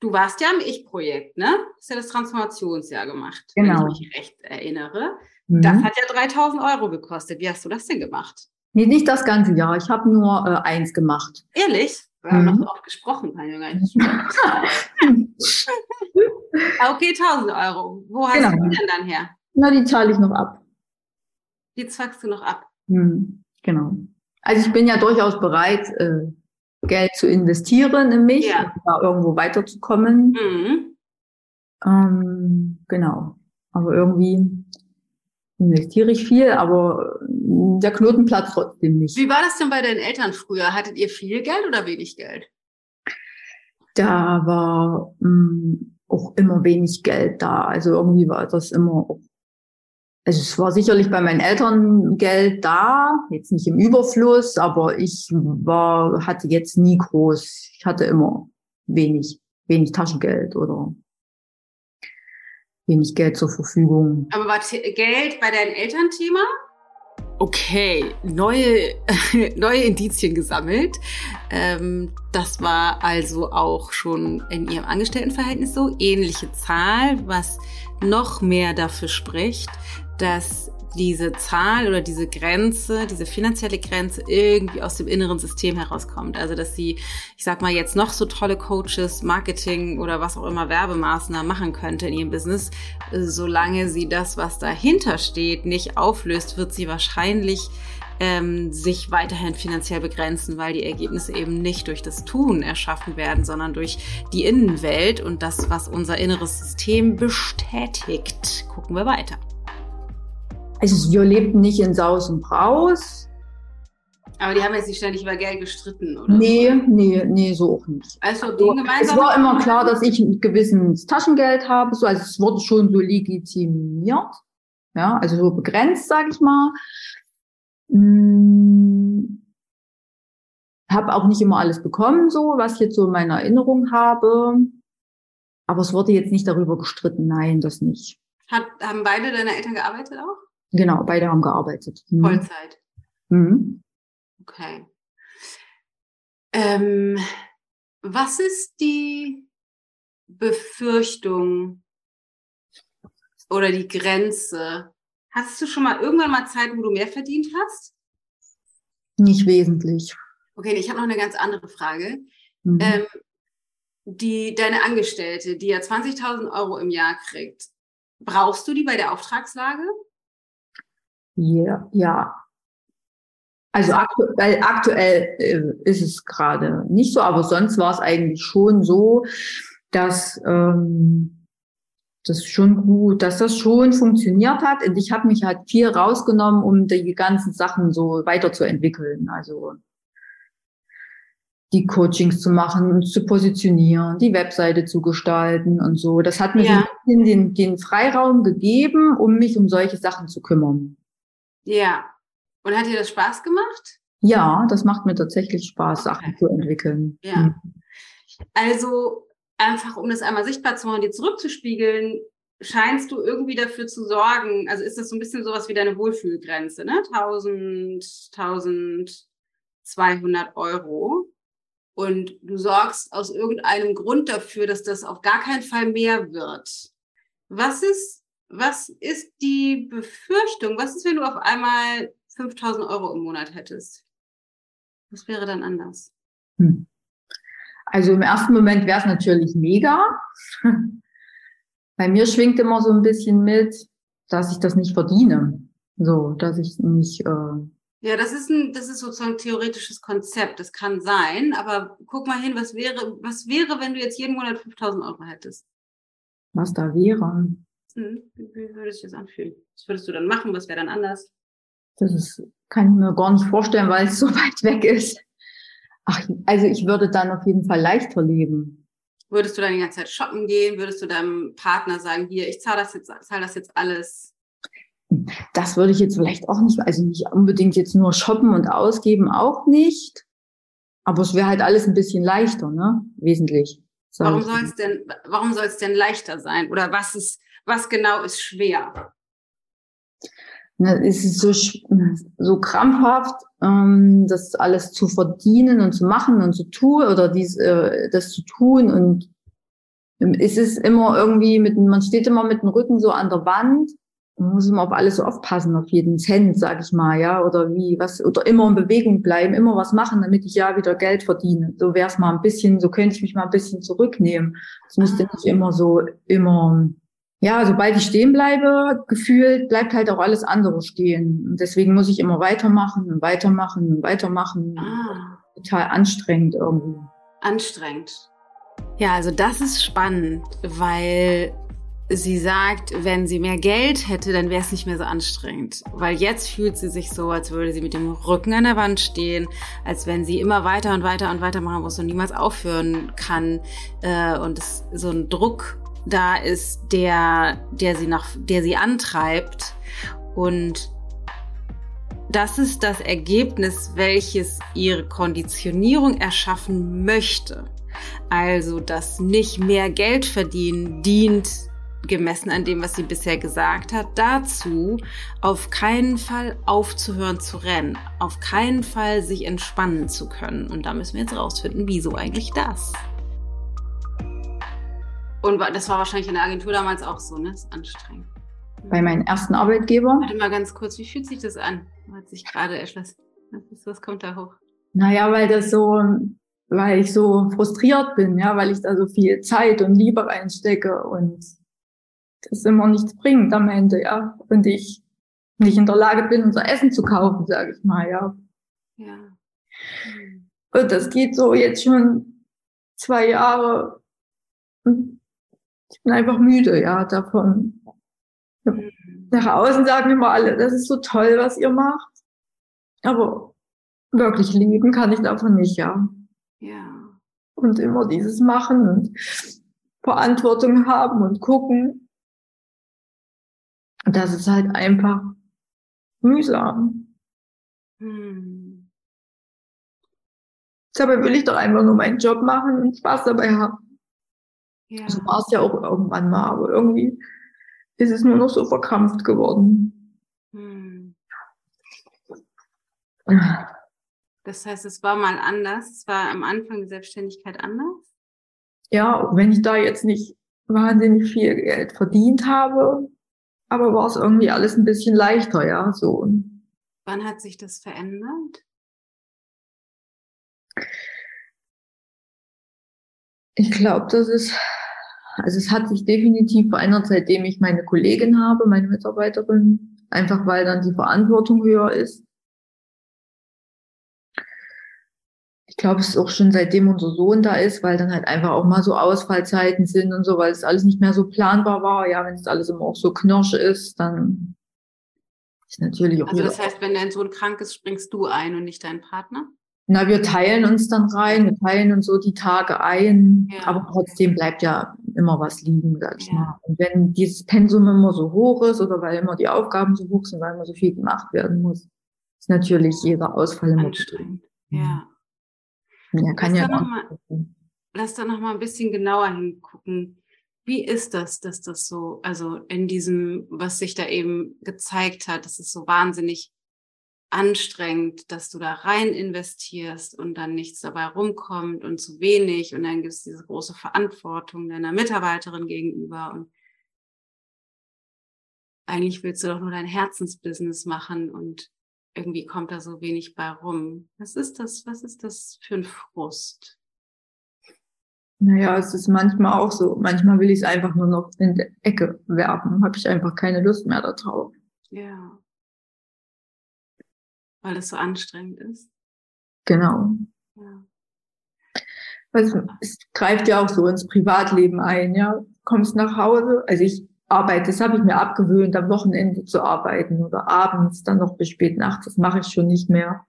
Du warst ja im Ich-Projekt, ne? Hast ja das Transformationsjahr gemacht, genau. wenn ich mich recht erinnere. Mhm. Das hat ja 3000 Euro gekostet. Wie hast du das denn gemacht? Nee, nicht das ganze Jahr. Ich habe nur äh, eins gemacht. Ehrlich? Wir haben mhm. noch oft gesprochen, kann ich gar nicht Okay, 1000 Euro. Wo hast genau. du die denn dann her? Na, die zahle ich noch ab. Die zwackst du noch ab? Mhm, genau. Also ich bin ja durchaus bereit, äh, Geld zu investieren in mich, ja. um da irgendwo weiterzukommen. Mhm. Ähm, genau. Aber irgendwie investiere ich viel, aber der Knoten platzt trotzdem nicht. Wie war das denn bei deinen Eltern früher? Hattet ihr viel Geld oder wenig Geld? Da war mh, mm, auch immer wenig Geld da. Also irgendwie war das immer also es war sicherlich bei meinen Eltern Geld da, jetzt nicht im Überfluss, aber ich war, hatte jetzt nie groß, ich hatte immer wenig, wenig Taschengeld oder wenig Geld zur Verfügung. Aber war Geld bei deinen Eltern Thema? Okay, neue, neue Indizien gesammelt. Ähm, das war also auch schon in Ihrem Angestelltenverhältnis so. Ähnliche Zahl, was noch mehr dafür spricht, dass diese Zahl oder diese Grenze, diese finanzielle Grenze irgendwie aus dem inneren System herauskommt. Also, dass sie, ich sag mal, jetzt noch so tolle Coaches, Marketing oder was auch immer Werbemaßnahmen machen könnte in ihrem Business, solange sie das, was dahinter steht, nicht auflöst, wird sie wahrscheinlich ähm, sich weiterhin finanziell begrenzen, weil die Ergebnisse eben nicht durch das Tun erschaffen werden, sondern durch die Innenwelt und das, was unser inneres System bestätigt. Gucken wir weiter. Also wir lebten nicht in Saus und Braus. Aber die haben jetzt nicht ständig über Geld gestritten, oder? Nee, nee, nee, so auch nicht. Also, also es war immer klar, dass ich ein gewisses Taschengeld habe, so, also es wurde schon so legitimiert. Ja, also so begrenzt, sag ich mal. Hm, habe auch nicht immer alles bekommen, so, was ich jetzt so in meiner Erinnerung habe. Aber es wurde jetzt nicht darüber gestritten, nein, das nicht. Hat, haben beide deine Eltern gearbeitet auch? Genau, beide haben gearbeitet. Mhm. Vollzeit. Mhm. Okay. Ähm, was ist die Befürchtung oder die Grenze? Hast du schon mal irgendwann mal Zeit, wo du mehr verdient hast? Nicht wesentlich. Okay, ich habe noch eine ganz andere Frage. Mhm. Ähm, die, deine Angestellte, die ja 20.000 Euro im Jahr kriegt, brauchst du die bei der Auftragslage? Ja, ja. Also aktuell, aktuell äh, ist es gerade nicht so, aber sonst war es eigentlich schon so, dass ähm, das schon gut, dass das schon funktioniert hat. Und ich habe mich halt viel rausgenommen, um die ganzen Sachen so weiterzuentwickeln. Also die Coachings zu machen, uns zu positionieren, die Webseite zu gestalten und so. Das hat mir ja. so ein bisschen den, den Freiraum gegeben, um mich um solche Sachen zu kümmern. Ja. Und hat dir das Spaß gemacht? Ja, das macht mir tatsächlich Spaß, Sachen zu entwickeln. Ja. Mhm. Also einfach, um das einmal sichtbar zu machen, dir zurückzuspiegeln, scheinst du irgendwie dafür zu sorgen, also ist das so ein bisschen sowas wie deine Wohlfühlgrenze, ne? 1000, 1200 Euro. Und du sorgst aus irgendeinem Grund dafür, dass das auf gar keinen Fall mehr wird. Was ist, was ist die Befürchtung? Was ist, wenn du auf einmal 5000 Euro im Monat hättest? Was wäre dann anders? Hm. Also im ersten Moment wäre es natürlich mega. Bei mir schwingt immer so ein bisschen mit, dass ich das nicht verdiene. So, dass ich nicht. Äh ja, das ist ein, das ist sozusagen ein theoretisches Konzept. Das kann sein, aber guck mal hin, was wäre, was wäre, wenn du jetzt jeden Monat 5000 Euro hättest? Was da wäre? Hm, wie, würde sich das anfühlen? Was würdest du dann machen? Was wäre dann anders? Das ist, kann ich mir gar nicht vorstellen, weil es so weit weg ist. Ach, also ich würde dann auf jeden Fall leichter leben. Würdest du dann die ganze Zeit shoppen gehen? Würdest du deinem Partner sagen, hier, ich zahle das jetzt, zahle das jetzt alles? Das würde ich jetzt vielleicht auch nicht, also nicht unbedingt jetzt nur shoppen und ausgeben, auch nicht. Aber es wäre halt alles ein bisschen leichter, ne? Wesentlich. Warum soll es denn, warum soll es denn leichter sein? Oder was ist, was genau ist schwer? Ne, es ist so, so krampfhaft, ähm, das alles zu verdienen und zu machen und zu tun oder dies, äh, das zu tun und ähm, es ist immer irgendwie mit, man steht immer mit dem Rücken so an der Wand. Man muss immer auf alles so aufpassen, auf jeden Cent, sag ich mal, ja, oder wie, was, oder immer in Bewegung bleiben, immer was machen, damit ich ja wieder Geld verdiene. So wäre es mal ein bisschen, so könnte ich mich mal ein bisschen zurücknehmen. Es müsste nicht immer so, immer ja, sobald ich stehen bleibe, gefühlt, bleibt halt auch alles andere stehen. Und deswegen muss ich immer weitermachen und weitermachen und weitermachen. Ah. Total anstrengend irgendwie. Anstrengend. Ja, also das ist spannend, weil sie sagt, wenn sie mehr Geld hätte, dann wäre es nicht mehr so anstrengend. Weil jetzt fühlt sie sich so, als würde sie mit dem Rücken an der Wand stehen, als wenn sie immer weiter und weiter und weiter machen muss und niemals aufhören kann. Äh, und es so ein Druck da ist, der, der sie nach, der sie antreibt. Und das ist das Ergebnis, welches ihre Konditionierung erschaffen möchte. Also, dass nicht mehr Geld verdienen dient, gemessen an dem, was sie bisher gesagt hat, dazu, auf keinen Fall aufzuhören zu rennen, auf keinen Fall sich entspannen zu können. Und da müssen wir jetzt rausfinden, wieso eigentlich das? Und das war wahrscheinlich in der Agentur damals auch so, ne? Das ist anstrengend. Bei meinem ersten Arbeitgeber. Warte mal ganz kurz, wie fühlt sich das an? Hat sich gerade erschlossen. Was, was kommt da hoch? Naja, weil das so, weil ich so frustriert bin, ja, weil ich da so viel Zeit und Liebe reinstecke und das immer nichts bringt am Ende, ja. Und ich nicht in der Lage bin, unser Essen zu kaufen, sage ich mal, ja. Ja. Und das geht so jetzt schon zwei Jahre. Und ich bin einfach müde, ja, davon. Nach außen sagen immer alle, das ist so toll, was ihr macht. Aber wirklich leben kann ich davon nicht, ja. Ja. Und immer dieses Machen und Verantwortung haben und gucken. Das ist halt einfach mühsam. Hm. Dabei will ich doch einfach nur meinen Job machen und Spaß dabei haben. Ja. So war es ja auch irgendwann mal, aber irgendwie ist es nur noch so verkrampft geworden. Hm. Das heißt, es war mal anders. Es war am Anfang der Selbstständigkeit anders. Ja, wenn ich da jetzt nicht wahnsinnig viel Geld verdient habe, aber war es irgendwie alles ein bisschen leichter, ja, so. Wann hat sich das verändert? Ich glaube, das ist, also es hat sich definitiv verändert, seitdem ich meine Kollegin habe, meine Mitarbeiterin, einfach weil dann die Verantwortung höher ist. Ich glaube, es ist auch schon seitdem unser Sohn da ist, weil dann halt einfach auch mal so Ausfallzeiten sind und so, weil es alles nicht mehr so planbar war. Ja, wenn es alles immer auch so knirsch ist, dann ist natürlich auch Also das heißt, wenn dein Sohn krank ist, springst du ein und nicht dein Partner? Na, wir teilen uns dann rein, wir teilen uns so die Tage ein, Ja. aber trotzdem bleibt ja immer was liegen, sag ich Ja. mal. Und wenn dieses Pensum immer so hoch ist oder weil immer die Aufgaben so hoch sind, weil immer so viel gemacht werden muss, ist natürlich jeder Ausfall immer Anstrengend. Mhm. Ja. Ja, kann Lass ja da mal-. Lass da noch mal ein bisschen genauer hingucken. Wie ist das, dass das so, also in diesem, was sich da eben gezeigt hat, das ist so wahnsinnig anstrengend, dass du da rein investierst und dann nichts dabei rumkommt und zu wenig und dann gibt es diese große Verantwortung deiner Mitarbeiterin gegenüber und eigentlich willst du doch nur dein Herzensbusiness machen und irgendwie kommt da so wenig bei rum. Was ist das? Was ist das für ein Frust? Naja, es ist manchmal auch so. Manchmal will ich es einfach nur noch in die Ecke werfen. Habe ich einfach keine Lust mehr darauf. Ja. Weil es so anstrengend ist. Genau. Ja. Also, es greift ja auch so ins Privatleben ein, ja. Kommst nach Hause, also ich arbeite, das habe ich mir abgewöhnt, am Wochenende zu arbeiten oder abends, dann noch bis spät nachts, das mache ich schon nicht mehr.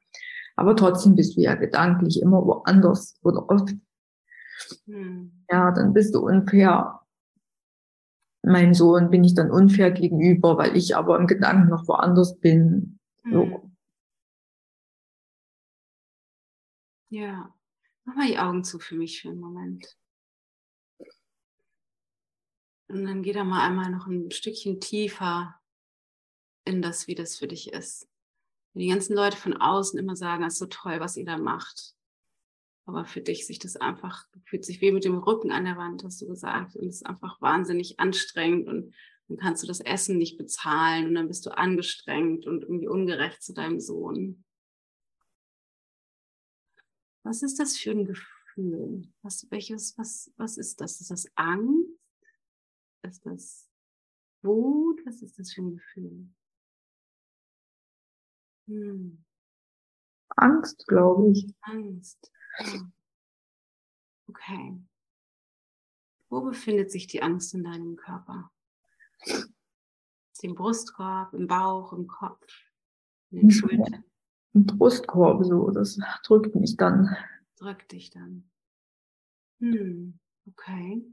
Aber trotzdem bist du ja gedanklich immer woanders oder oft, Hm. ja, dann bist du unfair. Meinem Sohn bin ich dann unfair gegenüber, weil ich aber im Gedanken noch woanders bin. So. Ja. Mach mal die Augen zu für mich für einen Moment. Und dann geh da mal einmal noch ein Stückchen tiefer in das, wie das für dich ist. Wenn die ganzen Leute von außen immer sagen, es ist so toll, was ihr da macht. Aber für dich sich das einfach, fühlt sich wie mit dem Rücken an der Wand, hast du gesagt. Und es ist einfach wahnsinnig anstrengend und dann kannst du das Essen nicht bezahlen und dann bist du angestrengt und irgendwie ungerecht zu deinem Sohn. Was ist das für ein Gefühl? Was, welches, was, was ist das? Ist das Angst? Ist das Wut? Was ist das für ein Gefühl? Hm, Angst, glaube ich. Angst. Ja. Okay. Wo befindet sich die Angst in deinem Körper? Im Brustkorb, im Bauch, im Kopf, in den Mhm. Schultern? Im Brustkorb so, das drückt mich dann. Drück dich dann. Hm, okay.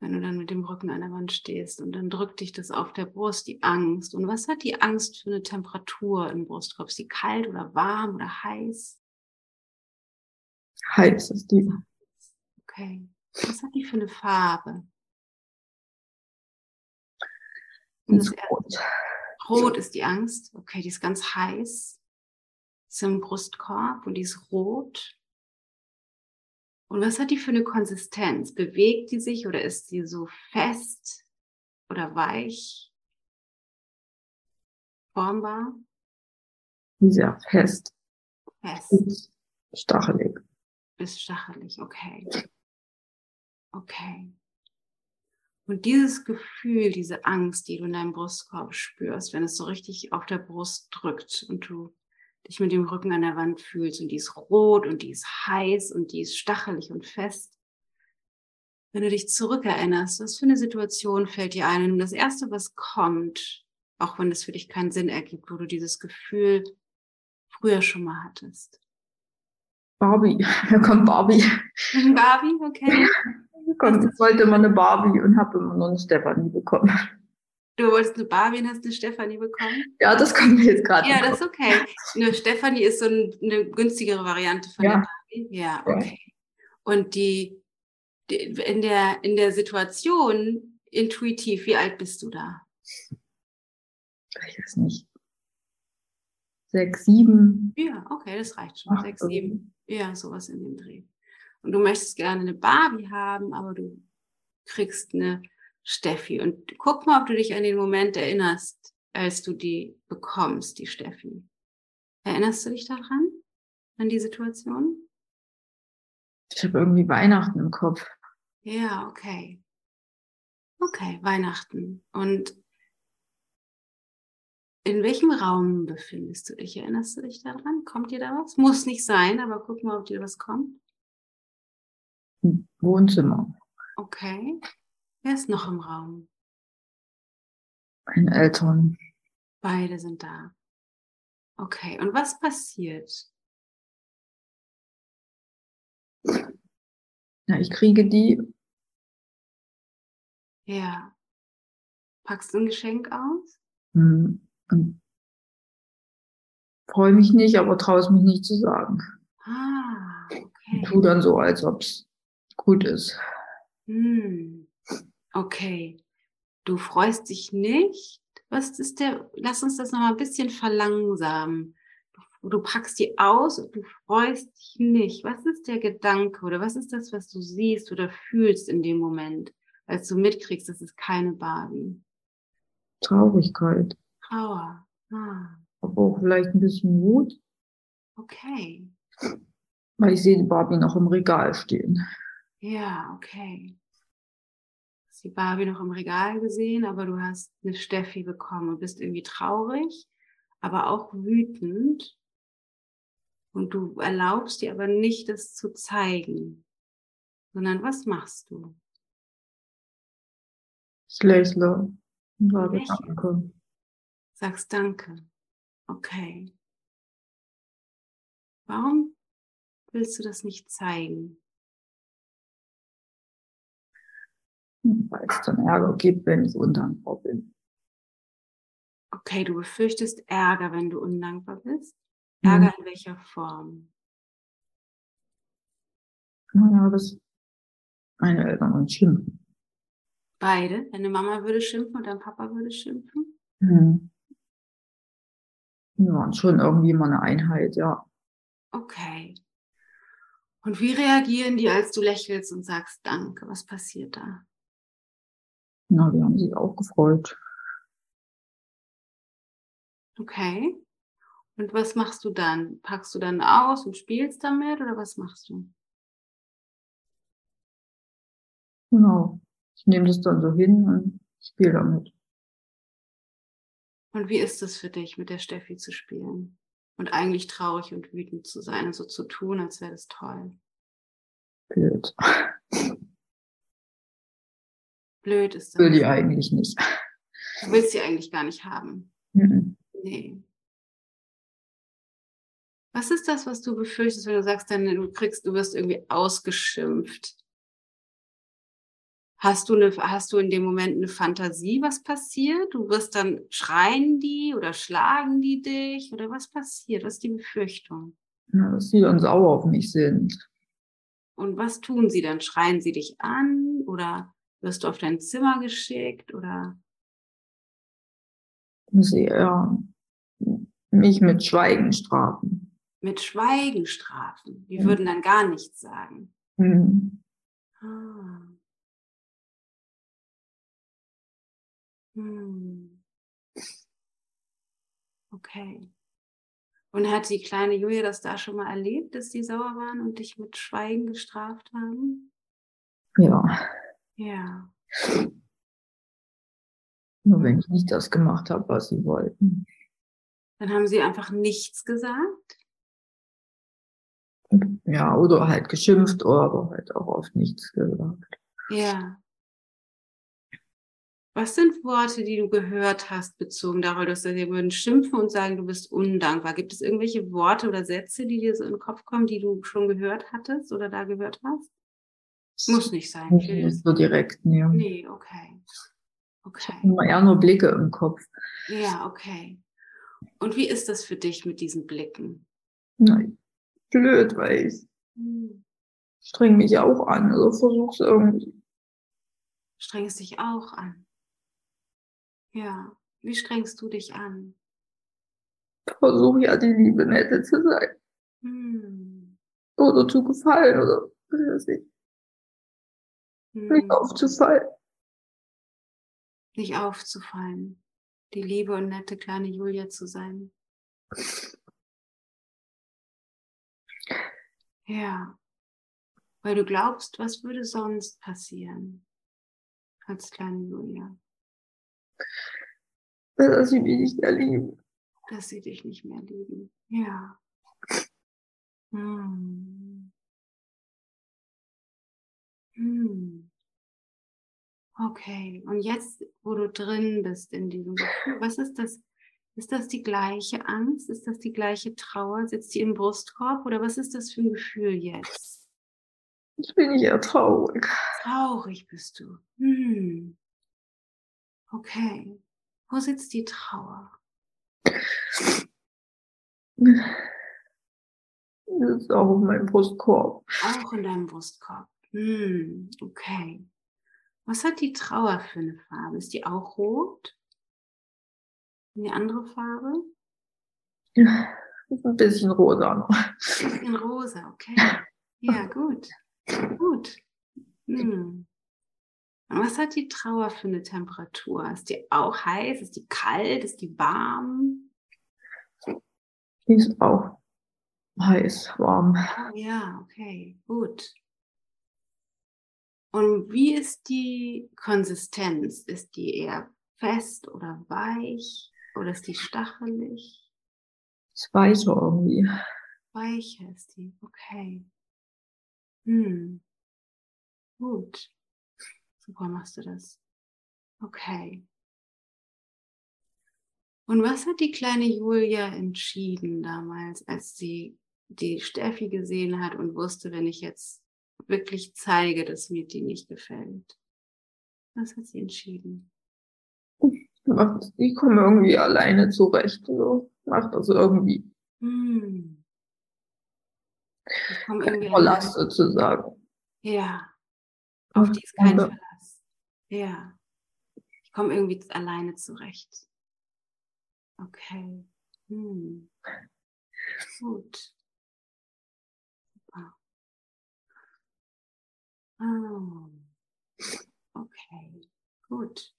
Wenn du dann mit dem Rücken an der Wand stehst und dann drückt dich das auf der Brust, die Angst. Und was hat die Angst für eine Temperatur im Brustkorb? Ist die kalt oder warm oder heiß? Heiß ist die. Okay. Was hat die für eine Farbe? Er- Rot. Rot ist die Angst. Okay, die ist ganz heiß. Im Brustkorb und die ist rot. Und was hat die für eine Konsistenz? Bewegt die sich oder ist die so fest oder weich? Formbar? Sehr fest. Fest. Stachelig. Ist stachelig, okay. Okay. Und dieses Gefühl, diese Angst, die du in deinem Brustkorb spürst, wenn es so richtig auf der Brust drückt und du dich mit dem Rücken an der Wand fühlst und die ist rot und die ist heiß und die ist stachelig und fest. Wenn du dich zurückerinnerst, was für eine Situation fällt dir ein? Und das erste, was kommt, auch wenn es für dich keinen Sinn ergibt, wo du dieses Gefühl früher schon mal hattest. Barbie. Da kommt Barbie. Barbie, okay. Ich wollte immer eine Barbie und habe immer nur eine Stefanie bekommen. Du wolltest eine Barbie und hast eine Stefanie bekommen? Ja, das kommt mir jetzt gerade. Ja, das ist okay. Eine Stefanie ist so ein, eine günstigere Variante von Ja. der Barbie. Ja, okay. Und die, die in der in der Situation intuitiv, wie alt bist du da? Ich weiß nicht. sechs, sieben. Ja, okay, das reicht schon. Ach, sechs, sieben. Ja, sowas in dem Dreh. Und du möchtest gerne eine Barbie haben, aber du kriegst eine Steffi. Und guck mal, ob du dich an den Moment erinnerst, als du die bekommst, die Steffi. Erinnerst du dich daran? An die Situation? Ich habe irgendwie Weihnachten im Kopf. Ja, okay. Okay, Weihnachten. Und in welchem Raum befindest du dich? Erinnerst du dich daran? Kommt dir da was? Muss nicht sein, aber guck mal, ob dir was kommt. Wohnzimmer. Okay. Wer ist noch im Raum? Meine Eltern. Beide sind da. Okay. Und was passiert? Ja, ich kriege die. Ja. Packst du ein Geschenk aus? Hm. Freue mich nicht, aber traue es mich nicht zu sagen. Ah, okay. Und tu dann so, als ob es gut ist. Hm. Okay. Du freust dich nicht? Was ist der, lass uns das nochmal ein bisschen verlangsamen. Du, du packst die aus und du freust dich nicht. Was ist der Gedanke oder was ist das, was du siehst oder fühlst in dem Moment, als du mitkriegst, das ist keine Barbie? Traurigkeit. Trauer. Ah. Aber auch vielleicht ein bisschen Mut. Okay. Weil ich sehe die Barbie noch im Regal stehen. Ja, okay. Die Barbie noch im Regal gesehen, aber du hast eine Steffi bekommen und bist irgendwie traurig, aber auch wütend. Und du erlaubst dir aber nicht, das zu zeigen, sondern was machst du? Und sage Danke. Sagst Danke. Okay. Warum willst du das nicht zeigen? Weil es dann Ärger gibt, wenn ich undankbar bin. Okay, du befürchtest Ärger, wenn du undankbar bist? Ärger mhm. in welcher Form? Naja, dass meine Eltern uns schimpfen. Beide? Deine Mama würde schimpfen und dein Papa würde schimpfen? Mhm. Wir waren schon irgendwie immer eine Einheit, ja. Okay. Und wie reagieren die, als du lächelst und sagst Danke? Was passiert da? Na, die haben sich auch gefreut. Okay. Und was machst du dann? Packst du dann aus und spielst damit oder was machst du? Genau. Ich nehme das dann so hin und spiele damit. Und wie ist es für dich, mit der Steffi zu spielen? Und eigentlich traurig und wütend zu sein und so zu tun, als wäre das toll. Blöd. Blöd ist das. Will die eigentlich nicht. Du willst sie eigentlich gar nicht haben. Mhm. Nee. Was ist das, was du befürchtest, wenn du sagst, dann du kriegst, du wirst irgendwie ausgeschimpft? Hast du, eine, hast du in dem Moment eine Fantasie, was passiert? Du wirst dann schreien die oder schlagen die dich oder was passiert? Was ist die Befürchtung? Ja, dass sie dann sauer auf mich sind. Und was tun sie dann? Schreien sie dich an oder wirst du auf dein Zimmer geschickt oder? Sie ja, mich mit Schweigen strafen mit Schweigen strafen. Die mhm. würden dann gar nichts sagen. Mhm. Ah. Hm. Okay. Und hat die kleine Julia das da schon mal erlebt, dass die sauer waren und dich mit Schweigen gestraft haben? Ja. Ja. Nur wenn ich nicht das gemacht habe, was sie wollten. Dann haben sie einfach nichts gesagt? Ja, oder halt geschimpft, aber halt auch oft nichts gesagt. Ja. Was sind Worte, die du gehört hast, bezogen darauf, dass sie würden schimpfen und sagen, du bist undankbar? Gibt es irgendwelche Worte oder Sätze, die dir so in den Kopf kommen, die du schon gehört hattest oder da gehört hast? Muss nicht sein. Nicht so direkt, nee. Nee, okay. Okay. Ich habe eher nur Blicke im Kopf. Ja, okay. Und wie ist das für dich mit diesen Blicken? Nein blöd, weil ich hm. streng mich auch an. Also versuch's irgendwie. Strengst dich auch an. Ja. Wie strengst du dich an? versuche ja die liebe Nette zu sein. Hm. Oder zu gefallen oder was weiß ich. Hm. Nicht aufzufallen. Nicht aufzufallen. Die liebe und nette kleine Julia zu sein. Ja. Weil du glaubst, was würde sonst passieren als kleine Julia? Dass sie mich nicht mehr lieben. Dass sie dich nicht mehr lieben. Ja. Hm. Hm. Okay, und jetzt, wo du drin bist in diesem Gefühl, was ist das? Ist das die gleiche Angst? Ist das die gleiche Trauer? Sitzt die im Brustkorb oder was ist das für ein Gefühl jetzt? Ich bin eher traurig. Traurig bist du. Hm. Okay. Wo sitzt die Trauer? Das ist auch in meinem Brustkorb. Auch in deinem Brustkorb. Hm. Okay. Was hat die Trauer für eine Farbe? Ist die auch rot? Eine andere Farbe? Ja, ein bisschen rosa noch. Ein bisschen rosa, okay. Ja, gut. Gut. Hm. Was hat die Trauer für eine Temperatur? Ist die auch heiß? Ist die kalt? Ist die warm? Die ist auch heiß, warm. Ja, okay, gut. Und wie ist die Konsistenz? Ist die eher fest oder weich? Oder ist die stachelig? Ist weicher irgendwie. Weicher ist die, okay. Hm. Gut. Super machst du das. Okay. Und was hat die kleine Julia entschieden damals, als sie die Steffi gesehen hat und wusste, wenn ich jetzt wirklich zeige, dass mir die nicht gefällt? Was hat sie entschieden? Ich komme irgendwie alleine zurecht. So. Macht das irgendwie. Hm. Ich komme irgendwie Verlass sozusagen. Ja. Auf die ist kein Verlass. Ja. Ich komme irgendwie alleine zurecht. Okay. Hm. Gut. Oh. Okay. Gut.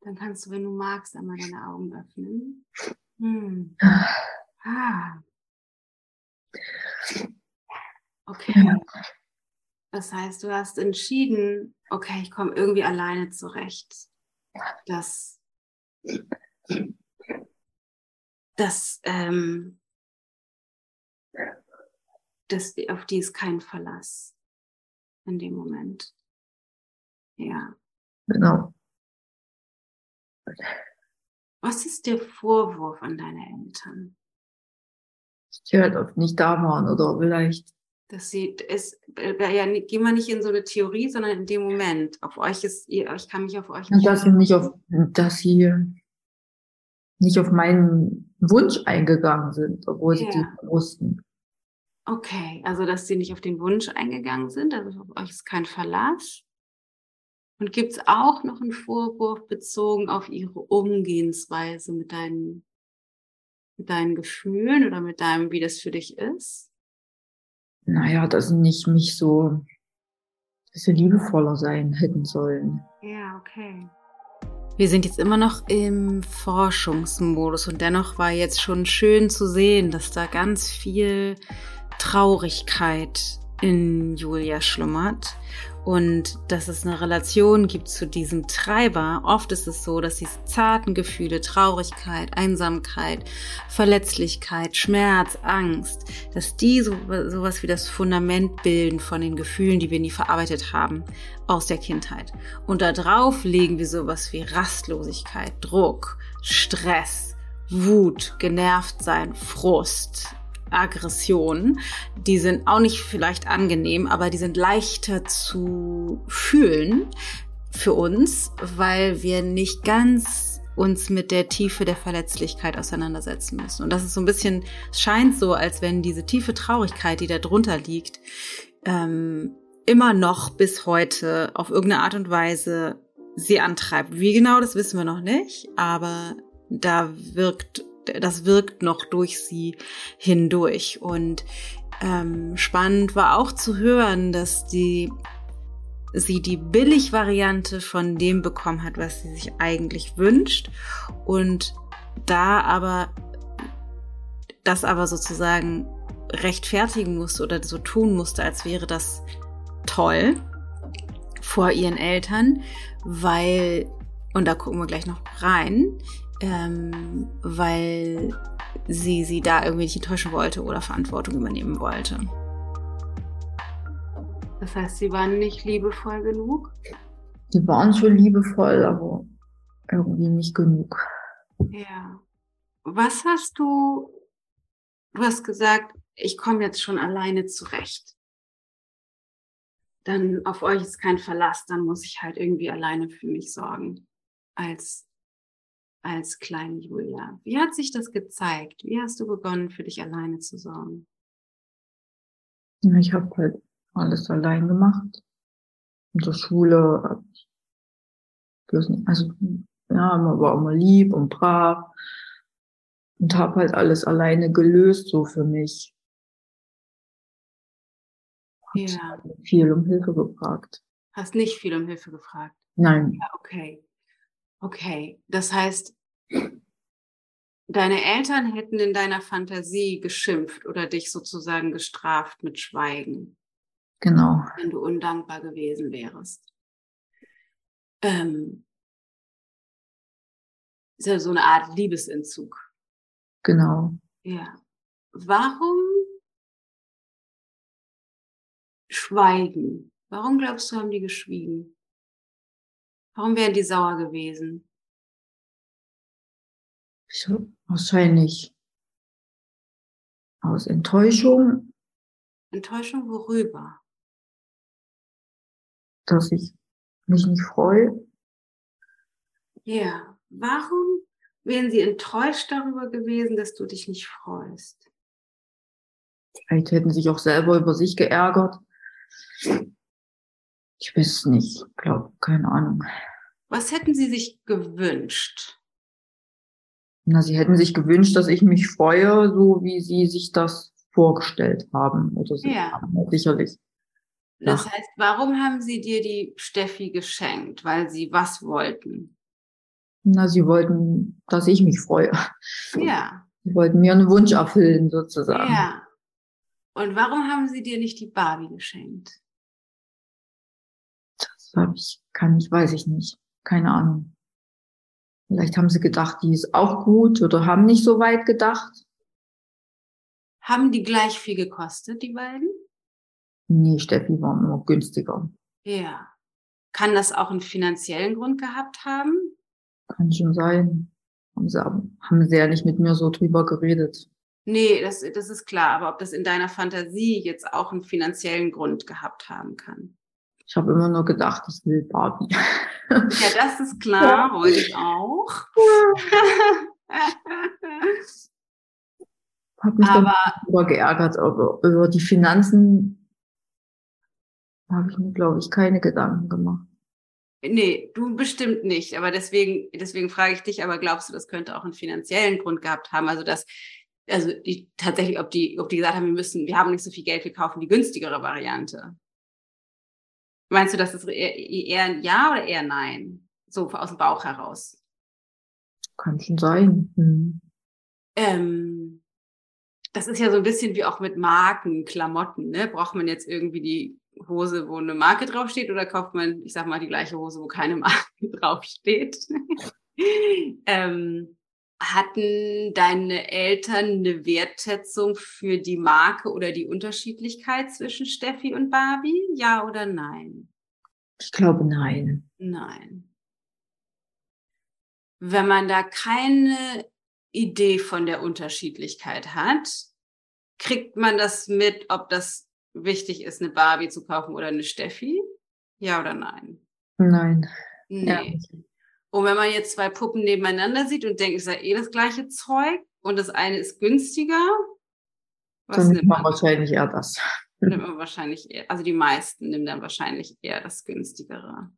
Dann kannst du, wenn du magst, einmal deine Augen öffnen. Hm. Ah. Okay. Das heißt, du hast entschieden, okay, ich komme irgendwie alleine zurecht. Das, das, ähm, das, auf die ist kein Verlass in dem Moment. Ja. Genau. Was ist der Vorwurf an deine Eltern? Die halt oft nicht da waren oder vielleicht. Dass sie es, äh, ja, gehen wir nicht in so eine Theorie, sondern in dem Moment. Auf euch ist, ich kann mich auf euch nicht. Dass sie nicht auf, dass sie nicht auf meinen Wunsch eingegangen sind, obwohl yeah. sie die wussten. Okay, also dass sie nicht auf den Wunsch eingegangen sind, also auf euch ist kein Verlass. Und gibt es auch noch einen Vorwurf bezogen auf ihre Umgehensweise mit deinen, mit deinen Gefühlen oder mit deinem, wie das für dich ist? Naja, dass sie nicht mich so, dass sie liebevoller sein hätten sollen. Ja, okay. Wir sind jetzt immer noch im Forschungsmodus und dennoch war jetzt schon schön zu sehen, dass da ganz viel Traurigkeit in Julia schlummert und dass es eine Relation gibt zu diesem Treiber. Oft ist es so, dass diese zarten Gefühle, Traurigkeit, Einsamkeit, Verletzlichkeit, Schmerz, Angst, dass die so, sowas wie das Fundament bilden von den Gefühlen, die wir nie verarbeitet haben aus der Kindheit. Und da drauf legen wir sowas wie Rastlosigkeit, Druck, Stress, Wut, genervt sein, Frust, Aggressionen. Die sind auch nicht vielleicht angenehm, aber die sind leichter zu fühlen für uns, weil wir nicht ganz uns mit der Tiefe der Verletzlichkeit auseinandersetzen müssen. Und das ist so ein bisschen, es scheint so, als wenn diese tiefe Traurigkeit, die da drunter liegt, ähm, immer noch bis heute auf irgendeine Art und Weise sie antreibt. Wie genau, das wissen wir noch nicht, aber da wirkt das wirkt noch durch sie hindurch. Und ähm, spannend war auch zu hören, dass die sie die Billig-Variante von dem bekommen hat, was sie sich eigentlich wünscht und da aber das aber sozusagen rechtfertigen musste oder so tun musste, als wäre das toll vor ihren Eltern, weil, und da gucken wir gleich noch rein, ähm, weil sie sie da irgendwie nicht enttäuschen wollte oder Verantwortung übernehmen wollte. Das heißt, sie waren nicht liebevoll genug? Die waren schon liebevoll, aber irgendwie nicht genug. Ja. Was hast du, du hast gesagt, ich komme jetzt schon alleine zurecht. Dann auf euch ist kein Verlass, dann muss ich halt irgendwie alleine für mich sorgen. Als, als kleine Julia. Wie hat sich das gezeigt? Wie hast du begonnen, für dich alleine zu sorgen? Ich habe halt alles allein gemacht. In der Schule, also ja, man war immer lieb und brav und habe halt alles alleine gelöst, so für mich. Ja. Viel um Hilfe gefragt. Hast nicht viel um Hilfe gefragt? Nein. Ja, okay. Okay. Das heißt, deine Eltern hätten in deiner Fantasie geschimpft oder dich sozusagen gestraft mit Schweigen. Genau. Wenn du undankbar gewesen wärst. Ähm, ist ja so eine Art Liebesentzug. Genau. Ja. Warum schweigen? Warum glaubst du, haben die geschwiegen? Warum wären die sauer gewesen? Wahrscheinlich aus Enttäuschung. Enttäuschung worüber? Dass ich mich nicht freue. Ja. Warum wären sie enttäuscht darüber gewesen, dass du dich nicht freust? Vielleicht hätten sie sich auch selber über sich geärgert. Ich weiß nicht. Ich glaube, keine Ahnung. Was hätten sie sich gewünscht? Na, sie hätten sich gewünscht, dass ich mich freue, so wie sie sich das vorgestellt haben. Oder sie ja. haben, sicherlich. Das ja. heißt, warum haben sie dir die Steffi geschenkt? Weil sie was wollten? Na, sie wollten, dass ich mich freue. Ja. Sie wollten mir einen Wunsch erfüllen, sozusagen. Ja. Und warum haben sie dir nicht die Barbie geschenkt? Habe ich, kann ich, weiß ich nicht. Keine Ahnung. Vielleicht haben sie gedacht, die ist auch gut oder haben nicht so weit gedacht. Haben die gleich viel gekostet, die beiden? Nee, Steffi war immer günstiger. Ja. Kann das auch einen finanziellen Grund gehabt haben? Kann schon sein. Haben sie, haben sie ja nicht mit mir so drüber geredet. Nee, das, das ist klar. Aber ob das in deiner Fantasie jetzt auch einen finanziellen Grund gehabt haben kann? Ich habe immer nur gedacht, ich will Barbie. Ja, das ist klar. Ja. Wollte ich auch. habe mich aber darüber geärgert, aber über die Finanzen habe ich mir, glaube ich, keine Gedanken gemacht. Nee, du bestimmt nicht. Aber deswegen, deswegen frage ich dich, aber glaubst du, das könnte auch einen finanziellen Grund gehabt haben? Also, dass, also die, tatsächlich, ob die, ob die gesagt haben, wir müssen, wir haben nicht so viel Geld, wir kaufen die günstigere Variante. Meinst du, das ist eher, ein Ja oder eher Nein? So aus dem Bauch heraus. Kann schon sein. Hm. Ähm, das ist ja so ein bisschen wie auch mit Marken, Klamotten. Ne? Braucht man jetzt irgendwie die Hose, wo eine Marke draufsteht, oder kauft man, ich sag mal, die gleiche Hose, wo keine Marke draufsteht? ähm, hatten deine Eltern eine Wertschätzung für die Marke oder die Unterschiedlichkeit zwischen Steffi und Barbie? Ja oder nein? Ich glaube nein. Nein. Wenn man da keine Idee von der Unterschiedlichkeit hat, kriegt man das mit, ob das wichtig ist, eine Barbie zu kaufen oder eine Steffi? Ja oder nein? Nein. Nee. Ja. Und wenn man jetzt zwei Puppen nebeneinander sieht und denkt, es sei eh das gleiche Zeug und das eine ist günstiger, was dann nimmt man wahrscheinlich eher das. Nimmt man wahrscheinlich eher, also die meisten nehmen dann wahrscheinlich eher das günstigere.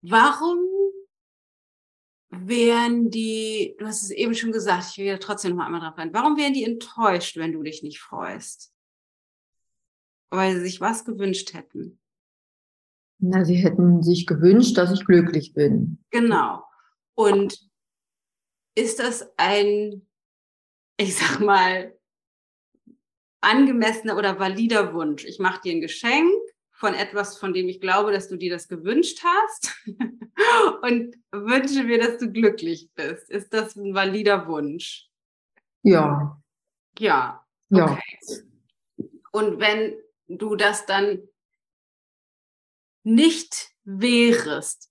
Warum wären die, du hast es eben schon gesagt, ich will ja trotzdem noch einmal drauf rein, warum wären die enttäuscht, wenn du dich nicht freust? Weil sie sich was gewünscht hätten. Na, sie hätten sich gewünscht, dass ich glücklich bin. Genau. Und ist das ein, ich sag mal, angemessener oder valider Wunsch? Ich mache dir ein Geschenk von etwas, von dem ich glaube, dass du dir das gewünscht hast und wünsche mir, dass du glücklich bist. Ist das ein valider Wunsch? Ja. Ja. Okay. Ja. Und wenn du das dann nicht wärest,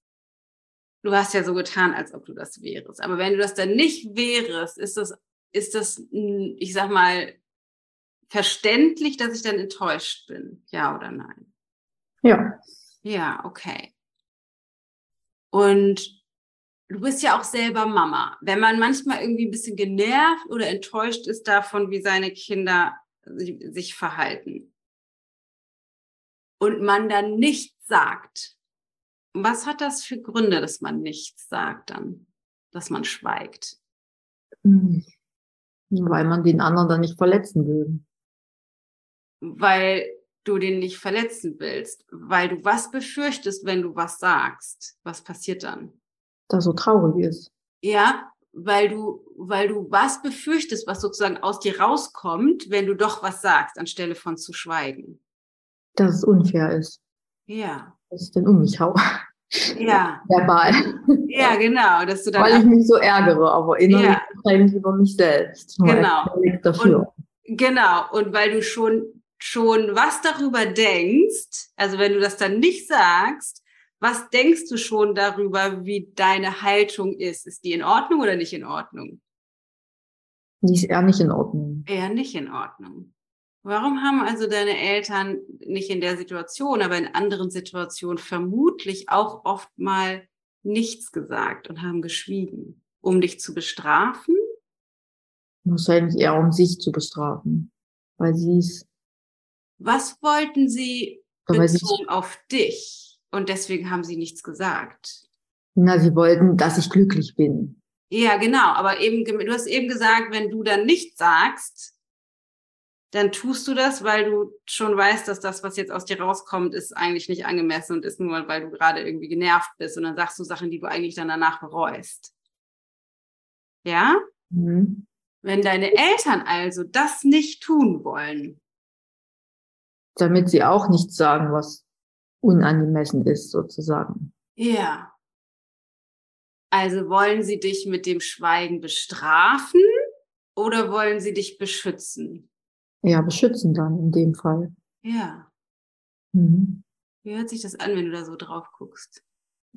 du hast ja so getan, als ob du das wärest, aber wenn du das dann nicht wärest, ist das, ist das, ich sag mal, verständlich, dass ich dann enttäuscht bin? Ja oder nein? Ja. Ja, okay. Und du bist ja auch selber Mama. Wenn man manchmal irgendwie ein bisschen genervt oder enttäuscht ist davon, wie seine Kinder sich verhalten und man dann nichts sagt, was hat das für Gründe, dass man nichts sagt dann, dass man schweigt? Hm. Weil man den anderen dann nicht verletzen will. Weil du den nicht verletzen willst, weil du was befürchtest, wenn du was sagst. Was passiert dann? Dass so traurig ist. Ja, weil du, weil du was befürchtest, was sozusagen aus dir rauskommt, wenn du doch was sagst, anstelle von zu schweigen. Dass es unfair ist. Ja. Dass ich dann um mich haue. Ja. Verbal. Ja, genau. Dass du dann weil ich mich so ärgere, aber innerlich ja. über mich selbst. Genau. Dafür. Und, genau. Und weil du schon schon was darüber denkst, also wenn du das dann nicht sagst, was denkst du schon darüber, wie deine Haltung ist? Ist die in Ordnung oder nicht in Ordnung? Die ist eher nicht in Ordnung. Eher nicht in Ordnung. Warum haben also deine Eltern nicht in der Situation, aber in anderen Situationen vermutlich auch oft mal nichts gesagt und haben geschwiegen, um dich zu bestrafen? Wahrscheinlich eher um sich zu bestrafen, weil sie es was wollten sie bezogen auf dich? Und deswegen haben sie nichts gesagt. Na, sie wollten, dass ich glücklich bin. Ja, genau. Aber eben, du hast eben gesagt, wenn du dann nichts sagst, dann tust du das, weil du schon weißt, dass das, was jetzt aus dir rauskommt, ist eigentlich nicht angemessen und ist nur, weil du gerade irgendwie genervt bist. Und dann sagst du Sachen, die du eigentlich dann danach bereust. Ja? Mhm. Wenn deine Eltern also das nicht tun wollen, damit sie auch nichts sagen, was unangemessen ist, sozusagen. Ja. Also wollen sie dich mit dem Schweigen bestrafen oder wollen sie dich beschützen? Ja, beschützen dann in dem Fall. Ja. Mhm. Wie hört sich das an, wenn du da so drauf guckst?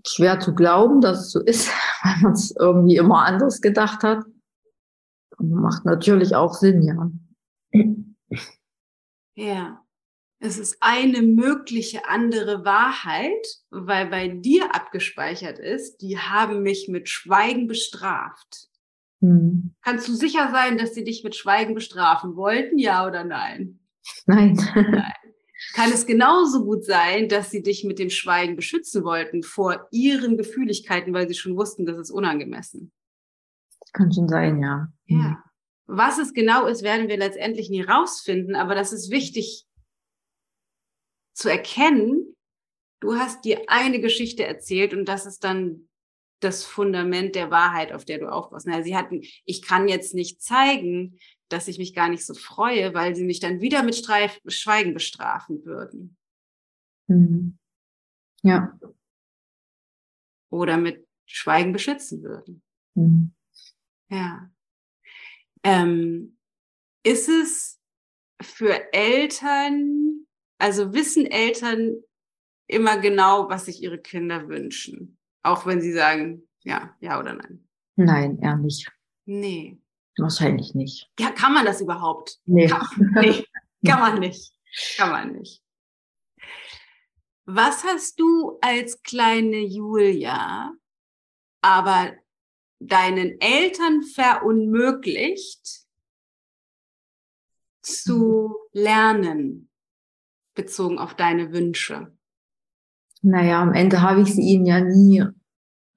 Schwer zu glauben, dass es so ist, weil man es irgendwie immer anders gedacht hat. Und macht natürlich auch Sinn, ja. Ja es ist eine mögliche andere Wahrheit, weil bei dir abgespeichert ist, die haben mich mit Schweigen bestraft. Hm. Kannst du sicher sein, dass sie dich mit Schweigen bestrafen wollten, ja oder nein? Nein. nein. Kann es genauso gut sein, dass sie dich mit dem Schweigen beschützen wollten vor ihren Gefühligkeiten, weil sie schon wussten, das ist unangemessen? Das kann schon sein, ja. Ja. Hm. Was es genau ist, werden wir letztendlich nie rausfinden, aber das ist wichtig, zu erkennen, du hast dir eine Geschichte erzählt und das ist dann das Fundament der Wahrheit, auf der du aufbaust. Na, sie hatten, ich kann jetzt nicht zeigen, dass ich mich gar nicht so freue, weil sie mich dann wieder mit Streif Schweigen bestrafen würden. Mhm. Ja. Oder mit Schweigen beschützen würden. Mhm. Ja. Ähm, ist es für Eltern also wissen Eltern immer genau, was sich ihre Kinder wünschen. Auch wenn sie sagen, ja, ja oder nein. Nein, eher nicht. Nee. Wahrscheinlich nicht. Ja, kann man das überhaupt? Nee. Kann, nee, kann man nicht. Kann man nicht. Was hast du als kleine Julia aber deinen Eltern verunmöglicht zu lernen? bezogen auf deine Wünsche? Naja, am Ende habe ich sie ihnen ja nie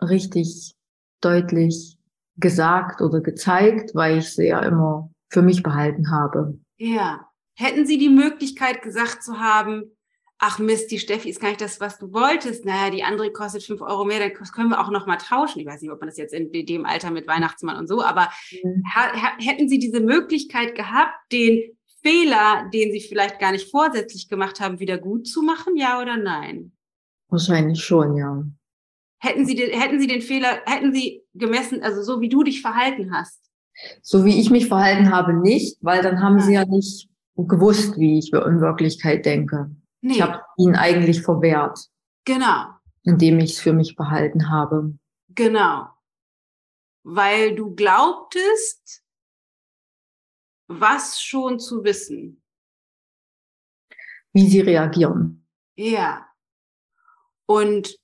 richtig deutlich gesagt oder gezeigt, weil ich sie ja immer für mich behalten habe. Ja. Hätten Sie die Möglichkeit gesagt zu haben, ach Mist, die Steffi ist gar nicht das, was du wolltest. Naja, die andere kostet fünf Euro mehr, dann können wir auch noch mal tauschen. Ich weiß nicht, ob man das jetzt in dem Alter mit Weihnachtsmann und so, aber mhm. hätten Sie diese Möglichkeit gehabt, den Fehler, den Sie vielleicht gar nicht vorsätzlich gemacht haben, wieder gut zu machen, ja oder nein? Wahrscheinlich schon, ja. Hätten Sie, den, hätten Sie den Fehler, hätten Sie gemessen, also so wie du dich verhalten hast? So wie ich mich verhalten habe, nicht, weil dann haben ja. Sie ja nicht gewusst, wie ich in Wirklichkeit denke. Nee. Ich habe ihn eigentlich verwehrt. Genau. Indem ich es für mich behalten habe. Genau. Weil du glaubtest, was schon zu wissen. Wie sie reagieren. Ja. Und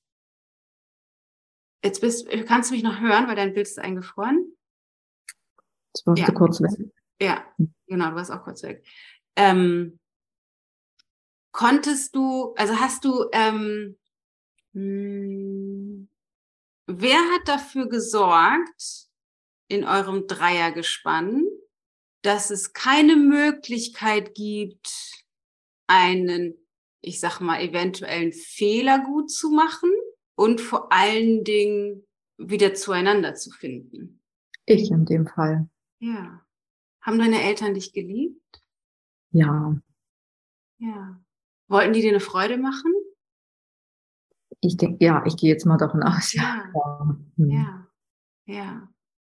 jetzt bist, kannst du mich noch hören, weil dein Bild ist eingefroren. Jetzt warst ja. du kurz weg. Ja, genau, du warst auch kurz weg. Ähm, konntest du, also hast du, ähm, mh, hm, wer hat dafür gesorgt in eurem Dreiergespann, dass es keine Möglichkeit gibt, einen, ich sag mal, eventuellen Fehler gut zu machen und vor allen Dingen wieder zueinander zu finden? Ich in dem Fall. Ja. Haben deine Eltern dich geliebt? Ja. Ja. Wollten die dir eine Freude machen? Ich denke, ja, ich gehe jetzt mal davon aus, ja. Ja. Hm. ja. ja.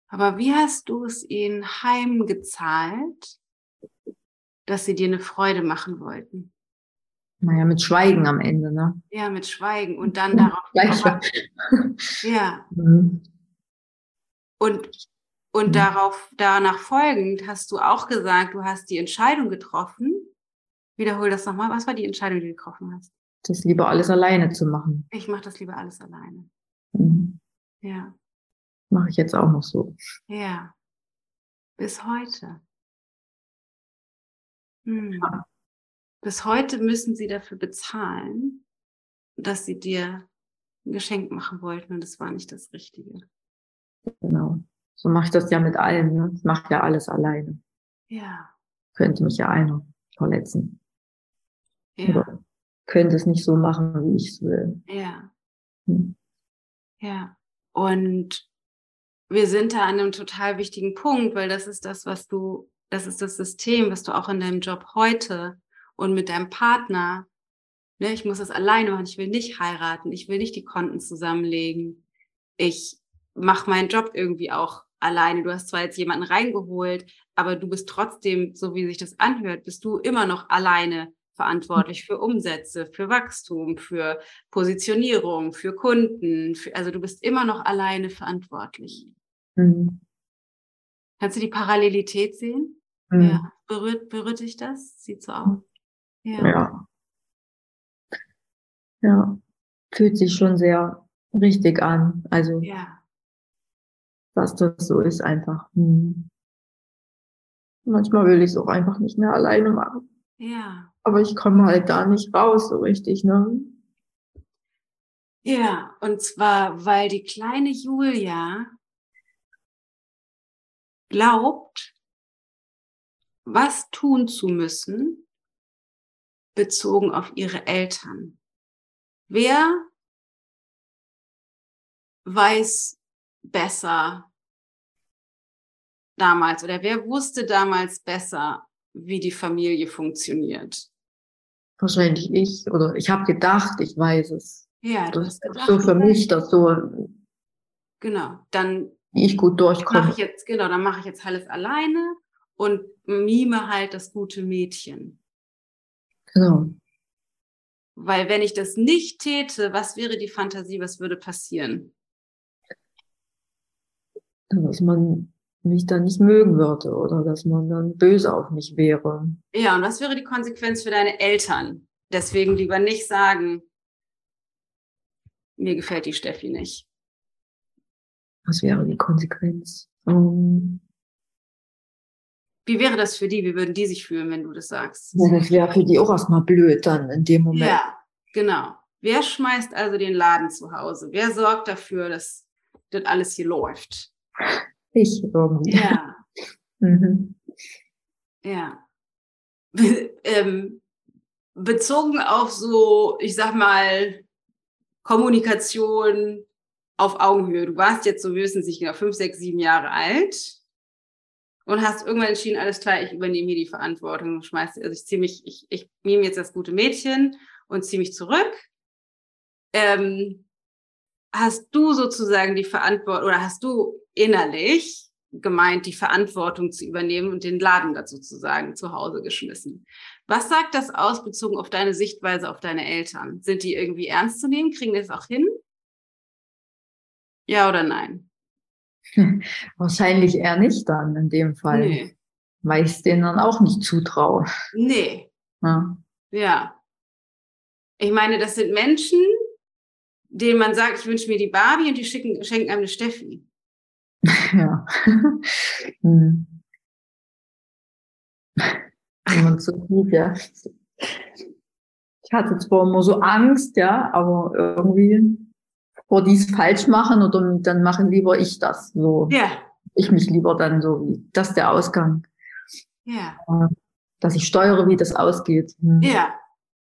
Aber wie hast du es ihnen heimgezahlt, dass sie dir eine Freude machen wollten? Naja, mit Schweigen am Ende, ne? Ja, mit Schweigen und dann darauf. Gleich. ja. Mhm. Und, und mhm. darauf, danach folgend hast du auch gesagt, du hast die Entscheidung getroffen, Wiederhol das nochmal. Was war die Entscheidung, die du getroffen hast? Das lieber alles alleine zu machen. Ich mache das lieber alles alleine. Mhm. Ja. Mache ich jetzt auch noch so. Ja. Bis heute. Hm. Ja. Bis heute müssen sie dafür bezahlen, dass sie dir ein Geschenk machen wollten und es war nicht das Richtige. Genau. So mache ich das ja mit allem. Ne? Ich mache ja alles alleine. Ja. Könnte mich ja einer verletzen. Ja. Oder könnte es nicht so machen, wie ich es will. Ja. Hm. Ja. Und wir sind da an einem total wichtigen Punkt, weil das ist das, was du, das ist das System, was du auch in deinem Job heute und mit deinem Partner, ne, ich muss das alleine machen, ich will nicht heiraten, ich will nicht die Konten zusammenlegen. Ich mache meinen Job irgendwie auch alleine. Du hast zwar jetzt jemanden reingeholt, aber du bist trotzdem, so wie sich das anhört, bist du immer noch alleine verantwortlich für Umsätze, für Wachstum, für Positionierung, für Kunden. Für, also du bist immer noch alleine verantwortlich. Mhm. Kannst du die Parallelität sehen? Mhm. Ja. Berührt, berührt dich das? Sieht so aus. Ja. ja. Ja. Fühlt sich schon sehr richtig an. Also, ja. dass das so ist einfach. Mhm. Manchmal will ich es auch einfach nicht mehr alleine machen. Ja. Aber ich komme halt da nicht raus so richtig, ne? Ja, und zwar, weil die kleine Julia glaubt, was tun zu müssen, bezogen auf ihre Eltern. Wer weiß besser damals oder wer wusste damals besser, wie die Familie funktioniert? Wahrscheinlich ich oder ich habe gedacht, ich weiß es. Ja, du das hast gedacht, so für mich, dass so genau, dann wie ich gut durchkomme. Mache ich jetzt genau, dann mache ich jetzt alles alleine und mime halt das gute Mädchen. Genau. Weil wenn ich das nicht täte, was wäre die Fantasie, was würde passieren? Dass man mich dann nicht mögen würde oder dass man dann böse auf mich wäre. Ja, und was wäre die Konsequenz für deine Eltern? Deswegen lieber nicht sagen, mir gefällt die Steffi nicht. Was wäre die Konsequenz? Um, wie wäre das für die? Wie würden die sich fühlen, wenn du das sagst? Ja, das wäre für die auch erstmal blöd dann in dem Moment. Ja, genau. Wer schmeißt also den Laden zu Hause? Wer sorgt dafür, dass das alles hier läuft? Ich irgendwie. Ja. mhm. Ja. ähm, bezogen auf so, ich sag mal, Kommunikation auf Augenhöhe. Du warst jetzt so wissentlich genau fünf, sechs, sieben Jahre alt und hast irgendwann entschieden, alles klar, ich übernehme hier die Verantwortung, schmeiß, also ich ziehe mich, ich, ich nehme jetzt das gute Mädchen und ziehe mich zurück. Ähm, hast du sozusagen die Verantwortung oder hast du innerlich gemeint, die Verantwortung zu übernehmen und den Laden dazu zu sagen, zu Hause geschmissen. Was sagt das aus, bezogen auf deine Sichtweise auf deine Eltern? Sind die irgendwie ernst zu nehmen? Kriegen die es auch hin? Ja oder nein? Wahrscheinlich eher nicht dann in dem Fall. Nee. Weil ich es denen dann auch nicht zutraue. Nee. Ja. ja. Ich meine, das sind Menschen, denen man sagt, ich wünsche mir die Barbie und die schicken, schenken einem eine Steffi. Ja. hm. Und so gut, ja. Ich hatte zwar immer so Angst, ja, aber irgendwie vor dies falsch machen oder dann machen lieber ich das. So. Ja. Ich mich lieber dann so wie das der Ausgang. Ja. Dass ich steuere, wie das ausgeht. Hm. Ja,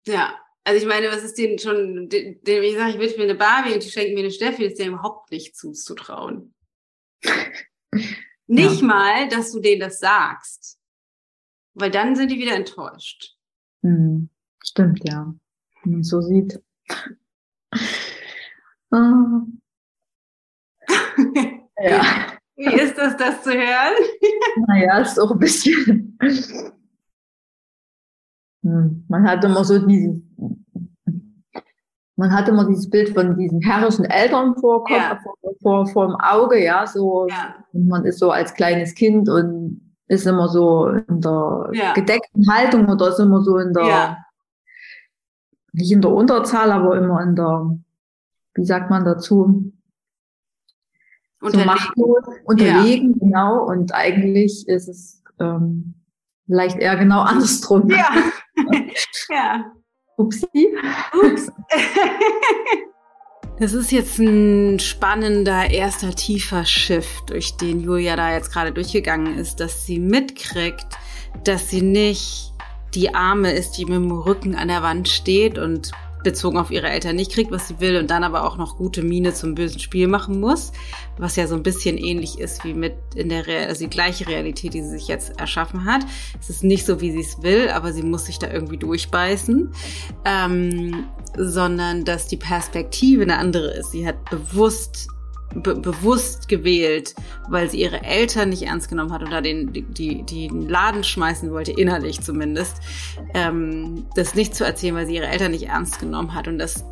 ja. Also ich meine, was ist denen schon, dem ich sage, ich wünsche mir eine Barbie und die schenken mir eine Steffi, ist denen überhaupt nicht zuzutrauen. Nicht ja. mal, dass du denen das sagst. Weil dann sind die wieder enttäuscht. Hm, stimmt, ja. Wenn man so sieht. Ja. Wie ist das, das zu hören? naja, ist auch ein bisschen. Hm, man hat immer so dieses man hat immer dieses Bild von diesen herrischen Eltern vor, ja. vor, vor, vor dem Auge, ja, so, ja. man ist so als kleines Kind und ist immer so in der ja. gedeckten Haltung oder ist immer so in der, nicht in der Unterzahl, aber immer in der, wie sagt man dazu? Unterlegen. So machtlos, unterlegen, genau, und eigentlich ist es ähm, vielleicht eher genau andersrum. Ja. ja. Upsi. Ups. Das ist jetzt ein spannender erster tiefer Shift, durch den Julia da jetzt gerade durchgegangen ist, dass sie mitkriegt, dass sie nicht die Arme ist, die mit dem Rücken an der Wand steht und bezogen auf ihre Eltern nicht kriegt, was sie will und dann aber auch noch gute Miene zum bösen Spiel machen muss, was ja so ein bisschen ähnlich ist wie mit in der Real also die gleiche Realität, die sie sich jetzt erschaffen hat. Es ist nicht so, wie sie es will, aber sie muss sich da irgendwie durchbeißen, ähm, sondern dass die Perspektive eine andere ist. Sie hat bewusst be bewusst gewählt, weil sie ihre Eltern nicht ernst genommen hat oder den, die, die, den Laden schmeißen wollte, innerlich zumindest, ähm, das nicht zu erzählen, weil sie ihre Eltern nicht ernst genommen hat. Und das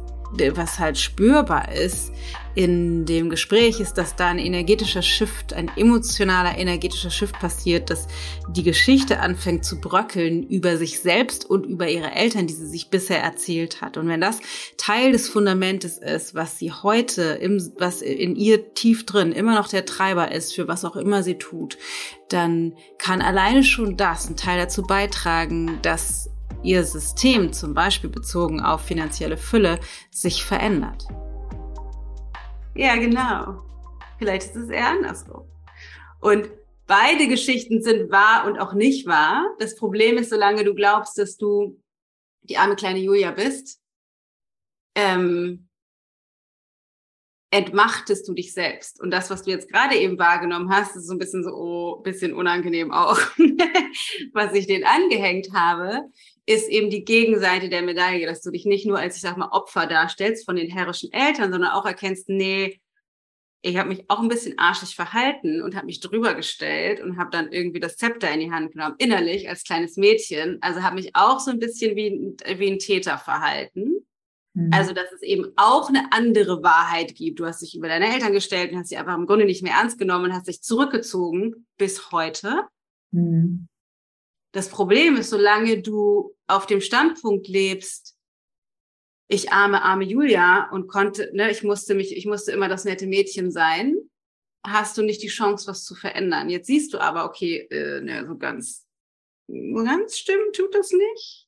was halt spürbar ist in dem Gespräch, ist, dass da ein energetischer Shift, ein emotionaler energetischer Shift passiert, dass die Geschichte anfängt zu bröckeln über sich selbst und über ihre Eltern, die sie sich bisher erzählt hat. Und wenn das Teil des Fundamentes ist, was sie heute, im, was in ihr tief drin immer noch der Treiber ist, für was auch immer sie tut, dann kann alleine schon das ein Teil dazu beitragen, dass ihr System, zum Beispiel bezogen auf finanzielle Fülle, sich verändert. Ja, genau. Vielleicht ist es eher andersrum. Und beide Geschichten sind wahr und auch nicht wahr. Das Problem ist, solange du glaubst, dass du die arme kleine Julia bist, ähm, entmachtest du dich selbst. Und das, was du jetzt gerade eben wahrgenommen hast, ist so ein bisschen so, oh, bisschen unangenehm auch, was ich den angehängt habe, ist eben die Gegenseite der Medaille, dass du dich nicht nur als, ich sag mal, Opfer darstellst von den herrischen Eltern, sondern auch erkennst, nee, ich habe mich auch ein bisschen arschig verhalten und habe mich drüber gestellt und habe dann irgendwie das Zepter in die Hand genommen, innerlich als kleines Mädchen. Also habe mich auch so ein bisschen wie, wie ein Täter verhalten. Mhm. Also, dass es eben auch eine andere Wahrheit gibt. Du hast dich über deine Eltern gestellt und hast sie einfach im Grunde nicht mehr ernst genommen und hast dich zurückgezogen bis heute. Mhm. Das Problem ist, solange du auf dem Standpunkt lebst, ich arme, arme Julia und konnte, ne, ich musste mich, ich musste immer das nette Mädchen sein, hast du nicht die Chance, was zu verändern. Jetzt siehst du aber, okay, äh, ne, so ganz, ganz stimmt tut das nicht.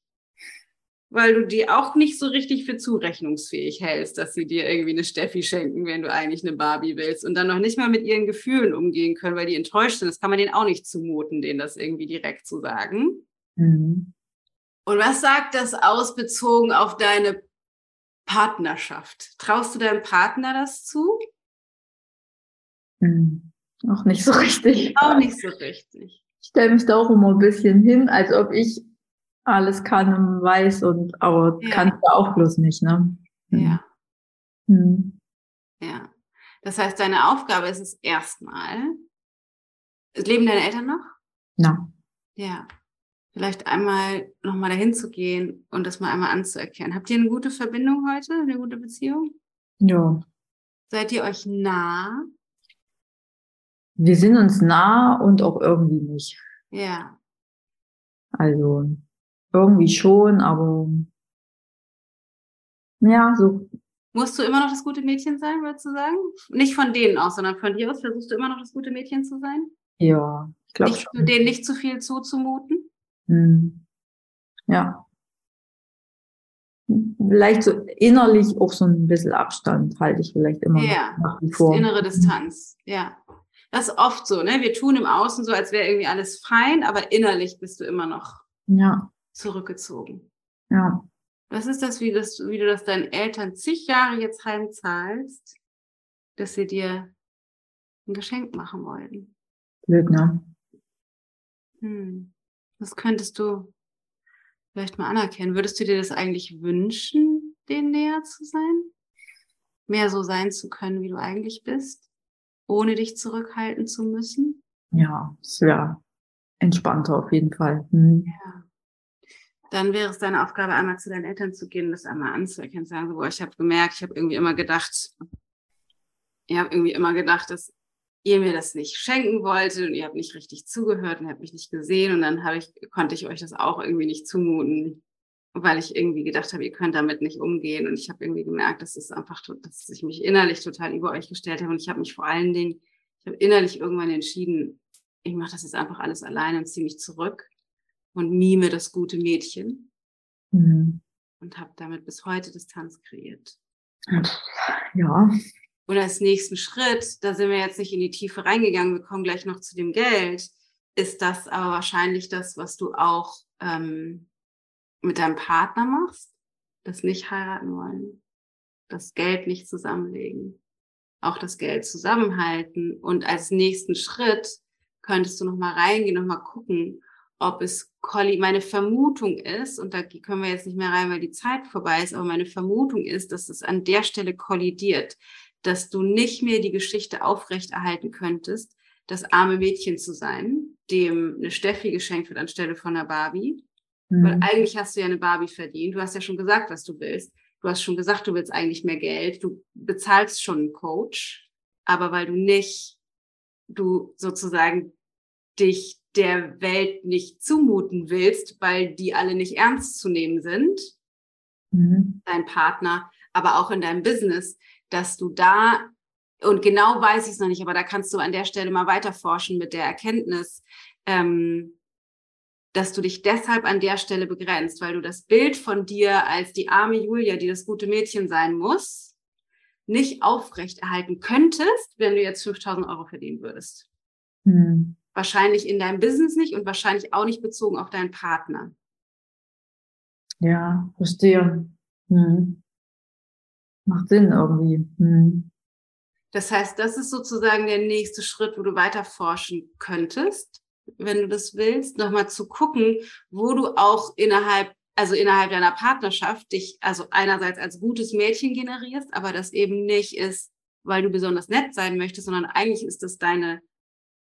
Weil du die auch nicht so richtig für zurechnungsfähig hältst, dass sie dir irgendwie eine Steffi schenken, wenn du eigentlich eine Barbie willst und dann noch nicht mal mit ihren Gefühlen umgehen können, weil die enttäuscht sind. Das kann man denen auch nicht zumuten, denen das irgendwie direkt zu sagen. Mhm. Und was sagt das aus bezogen auf deine Partnerschaft? Traust du deinem Partner das zu? Mhm. Auch nicht so richtig. Auch nicht so richtig. Ich stelle mich da auch immer ein bisschen hin, als ob ich alles kann und weiß und aber ja. kannst du auch bloß nicht, ne? Ja. Mhm. Ja. Das heißt, deine Aufgabe ist es erstmal, leben deine Eltern noch? Na. Ja. Vielleicht einmal nochmal dahin zu gehen und das mal einmal anzuerkennen. Habt ihr eine gute Verbindung heute, eine gute Beziehung? Ja. Seid ihr euch nah? Wir sind uns nah und auch irgendwie nicht. Ja. Also irgendwie schon, aber ja, so. Musst du immer noch das gute Mädchen sein, würdest du sagen? Nicht von denen aus, sondern von dir aus versuchst du immer noch das gute Mädchen zu sein? Ja, ich glaube schon. Denen nicht zu viel zuzumuten? Hm. Ja. Vielleicht so innerlich auch so ein bisschen Abstand halte ich vielleicht immer ja, nach wie vor. Innere Distanz, ja. Das ist oft so, ne? Wir tun im Außen so, als wäre irgendwie alles fein, aber innerlich bist du immer noch ja. Zurückgezogen. Ja. Was ist das, wie, das, wie du das deinen Eltern zig Jahre jetzt heimzahlst, dass sie dir ein Geschenk machen wollten? Blöd, ne? Hm. Das könntest du vielleicht mal anerkennen. Würdest du dir das eigentlich wünschen, denen näher zu sein? Mehr so sein zu können, wie du eigentlich bist? Ohne dich zurückhalten zu müssen? Ja, das wäre entspannter auf jeden Fall. Mhm. Ja. Dann wäre es deine Aufgabe, einmal zu deinen Eltern zu gehen, das einmal anzuerkennen, sagen, boah, ich habe gemerkt, ich habe irgendwie immer gedacht, ich habe irgendwie immer gedacht, dass ihr mir das nicht schenken wolltet und ihr habt nicht richtig zugehört und habt mich nicht gesehen und dann ich, konnte ich euch das auch irgendwie nicht zumuten, weil ich irgendwie gedacht habe, ihr könnt damit nicht umgehen und ich habe irgendwie gemerkt, dass es einfach, dass ich mich innerlich total über euch gestellt habe und ich habe mich vor allen Dingen, ich habe innerlich irgendwann entschieden, ich mache das jetzt einfach alles alleine und ziehe mich zurück und mime das gute Mädchen mhm. und habe damit bis heute Distanz kreiert. Ja, und als nächsten Schritt, da sind wir jetzt nicht in die Tiefe reingegangen, wir kommen gleich noch zu dem Geld, ist das aber wahrscheinlich das, was du auch ähm, mit deinem Partner machst, das nicht heiraten wollen, das Geld nicht zusammenlegen, auch das Geld zusammenhalten und als nächsten Schritt könntest du noch mal reingehen, noch mal gucken, ob es Colli, meine Vermutung ist, und da können wir jetzt nicht mehr rein, weil die Zeit vorbei ist, aber meine Vermutung ist, dass es an der Stelle kollidiert dass du nicht mehr die Geschichte aufrechterhalten könntest, das arme Mädchen zu sein, dem eine Steffi geschenkt wird anstelle von einer Barbie. Mhm. Weil eigentlich hast du ja eine Barbie verdient. Du hast ja schon gesagt, was du willst. Du hast schon gesagt, du willst eigentlich mehr Geld. Du bezahlst schon einen Coach. Aber weil du nicht, du sozusagen dich der Welt nicht zumuten willst, weil die alle nicht ernst zu nehmen sind, mhm. dein Partner, aber auch in deinem Business, dass du da, und genau weiß ich es noch nicht, aber da kannst du an der Stelle mal weiter forschen mit der Erkenntnis, ähm, dass du dich deshalb an der Stelle begrenzt, weil du das Bild von dir als die arme Julia, die das gute Mädchen sein muss, nicht aufrechterhalten könntest, wenn du jetzt 5000 Euro verdienen würdest. Hm. Wahrscheinlich in deinem Business nicht und wahrscheinlich auch nicht bezogen auf deinen Partner. Ja, verstehe. Hm. Macht Sinn irgendwie. Hm. Das heißt, das ist sozusagen der nächste Schritt, wo du weiter forschen könntest, wenn du das willst, nochmal zu gucken, wo du auch innerhalb, also innerhalb deiner Partnerschaft dich also einerseits als gutes Mädchen generierst, aber das eben nicht ist, weil du besonders nett sein möchtest, sondern eigentlich ist das deine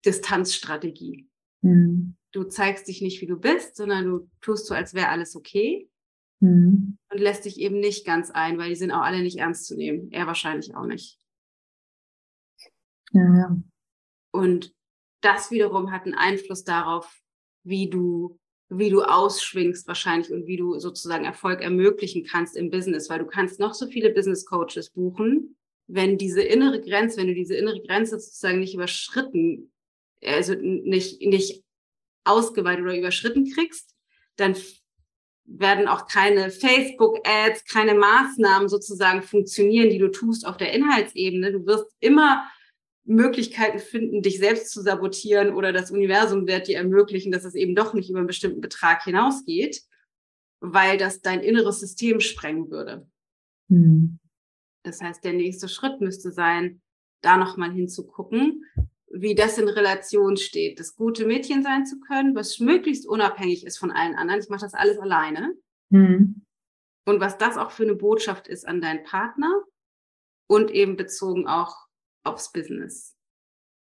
Distanzstrategie. Mhm. Du zeigst dich nicht, wie du bist, sondern du tust so, als wäre alles okay. Mhm. Und lässt dich eben nicht ganz ein, weil die sind auch alle nicht ernst zu nehmen. Er wahrscheinlich auch nicht. Ja, ja. Und das wiederum hat einen Einfluss darauf, wie du, wie du ausschwingst wahrscheinlich und wie du sozusagen Erfolg ermöglichen kannst im Business, weil du kannst noch so viele Business Coaches buchen, wenn diese innere Grenze, wenn du diese innere Grenze sozusagen nicht überschritten, also nicht, nicht ausgeweitet oder überschritten kriegst, dann werden auch keine Facebook-Ads, keine Maßnahmen sozusagen funktionieren, die du tust auf der Inhaltsebene. Du wirst immer Möglichkeiten finden, dich selbst zu sabotieren oder das Universum wird dir ermöglichen, dass es eben doch nicht über einen bestimmten Betrag hinausgeht, weil das dein inneres System sprengen würde. Mhm. Das heißt, der nächste Schritt müsste sein, da nochmal hinzugucken, wie das in Relation steht, das gute Mädchen sein zu können, was möglichst unabhängig ist von allen anderen. Ich mache das alles alleine. Mhm. Und was das auch für eine Botschaft ist an deinen Partner und eben bezogen auch aufs Business.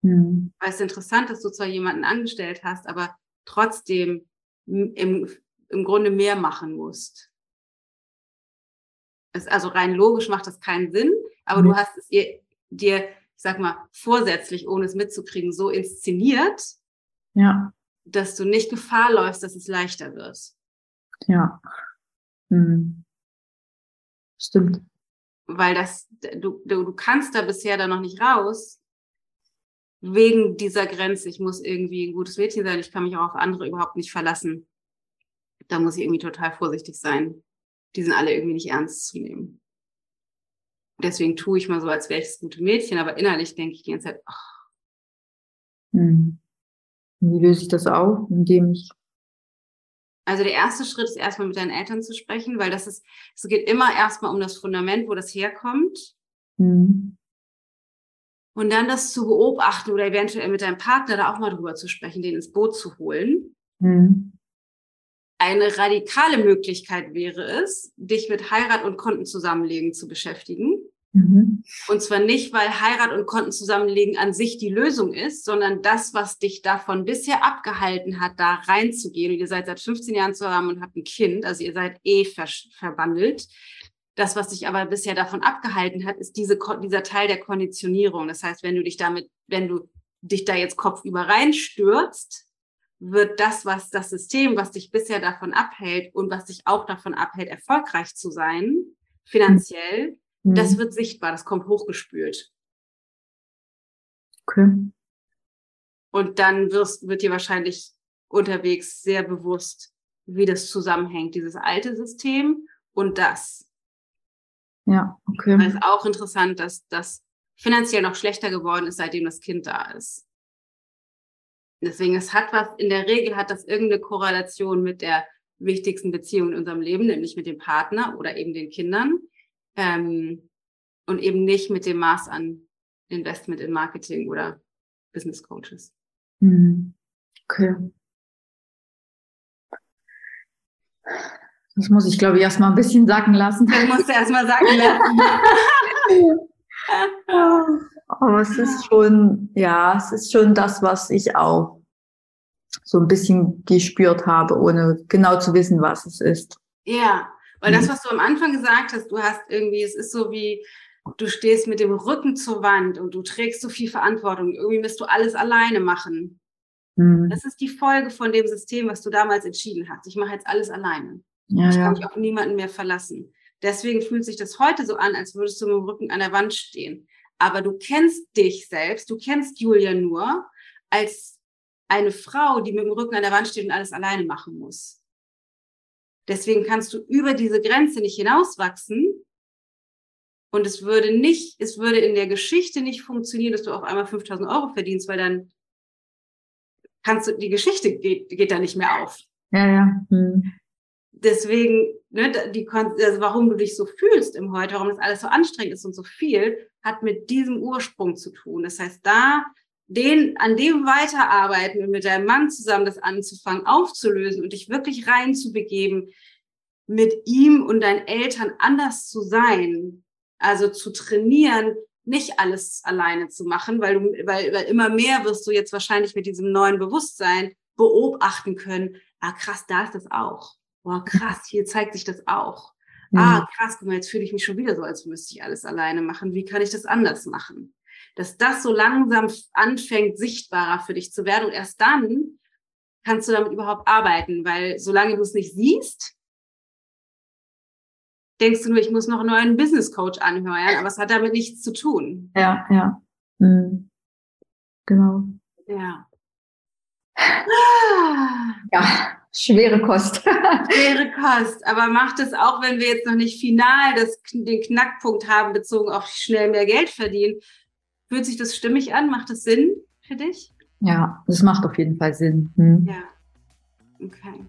Mhm. Weil es ist interessant, dass du zwar jemanden angestellt hast, aber trotzdem im, im Grunde mehr machen musst. Es, also rein logisch macht das keinen Sinn, aber mhm. du hast es ihr, dir ich sag mal, vorsätzlich, ohne es mitzukriegen, so inszeniert, ja. dass du nicht Gefahr läufst, dass es leichter wird. Ja. Hm. Stimmt. Weil das, du, du, du kannst da bisher da noch nicht raus, wegen dieser Grenze. Ich muss irgendwie ein gutes Mädchen sein, ich kann mich auch auf andere überhaupt nicht verlassen. Da muss ich irgendwie total vorsichtig sein. Die sind alle irgendwie nicht ernst zu nehmen. Deswegen tue ich mal so, als wäre ich das gute Mädchen, aber innerlich denke ich die ganze Zeit, ach. Hm. Wie löse ich das auf, indem ich also der erste Schritt ist erstmal mit deinen Eltern zu sprechen, weil das ist, es geht immer erstmal um das Fundament, wo das herkommt. Mhm. Und dann das zu beobachten oder eventuell mit deinem Partner da auch mal drüber zu sprechen, den ins Boot zu holen. Mhm. Eine radikale Möglichkeit wäre es, dich mit Heirat und Konten zusammenlegen zu beschäftigen. Mhm. Und zwar nicht, weil Heirat und Konten zusammenlegen an sich die Lösung ist, sondern das, was dich davon bisher abgehalten hat, da reinzugehen. Und ihr seid seit 15 Jahren zusammen und habt ein Kind, also ihr seid eh ver verwandelt. Das, was dich aber bisher davon abgehalten hat, ist diese, dieser Teil der Konditionierung. Das heißt, wenn du dich damit, wenn du dich da jetzt kopfüber reinstürzt, wird das, was das System, was dich bisher davon abhält und was dich auch davon abhält, erfolgreich zu sein, finanziell, mhm. das wird sichtbar, das kommt hochgespült. Okay. Und dann wirst, wird dir wahrscheinlich unterwegs sehr bewusst, wie das zusammenhängt, dieses alte System und das. Ja, okay. Weil es auch interessant, dass das finanziell noch schlechter geworden ist, seitdem das Kind da ist. Deswegen, es hat was, in der Regel hat das irgendeine Korrelation mit der wichtigsten Beziehung in unserem Leben, nämlich mit dem Partner oder eben den Kindern. Ähm, und eben nicht mit dem Maß an Investment in Marketing oder Business Coaches. Hm. Okay. Das muss ich, glaube ich, erstmal ein bisschen sacken lassen. Das musst du erstmal sacken lassen. Aber es ist schon, ja, es ist schon das, was ich auch so ein bisschen gespürt habe, ohne genau zu wissen, was es ist. Ja, weil das, mhm. was du am Anfang gesagt hast, du hast irgendwie, es ist so wie, du stehst mit dem Rücken zur Wand und du trägst so viel Verantwortung. Irgendwie musst du alles alleine machen. Mhm. Das ist die Folge von dem System, was du damals entschieden hast. Ich mache jetzt alles alleine. Ja, ich kann ja. mich auf niemanden mehr verlassen. Deswegen fühlt sich das heute so an, als würdest du mit dem Rücken an der Wand stehen aber du kennst dich selbst, du kennst Julia nur als eine Frau, die mit dem Rücken an der Wand steht und alles alleine machen muss. Deswegen kannst du über diese Grenze nicht hinauswachsen. Und es würde nicht, es würde in der Geschichte nicht funktionieren, dass du auf einmal 5000 Euro verdienst, weil dann kannst du, die Geschichte geht, geht da nicht mehr auf. Ja, ja. Hm. Deswegen, ne, die, also warum du dich so fühlst im Heute, warum das alles so anstrengend ist und so viel, hat mit diesem Ursprung zu tun. Das heißt, da den, an dem weiterarbeiten und mit deinem Mann zusammen das anzufangen, aufzulösen und dich wirklich reinzubegeben, mit ihm und deinen Eltern anders zu sein, also zu trainieren, nicht alles alleine zu machen, weil du, weil, weil immer mehr wirst du jetzt wahrscheinlich mit diesem neuen Bewusstsein beobachten können. Ah, krass, da ist das auch. Boah, krass, hier zeigt sich das auch. Ah, krass, guck mal, jetzt fühle ich mich schon wieder so, als müsste ich alles alleine machen. Wie kann ich das anders machen? Dass das so langsam anfängt, sichtbarer für dich zu werden und erst dann kannst du damit überhaupt arbeiten, weil solange du es nicht siehst, denkst du nur, ich muss noch einen neuen Business Coach anhören, aber es hat damit nichts zu tun. Ja, ja. Mhm. Genau. Ja. Ja, schwere Kost. schwere Kost. Aber macht es auch, wenn wir jetzt noch nicht final das, den Knackpunkt haben, bezogen auf schnell mehr Geld verdienen. Fühlt sich das stimmig an? Macht es Sinn für dich? Ja, das macht auf jeden Fall Sinn. Hm. Ja. Okay.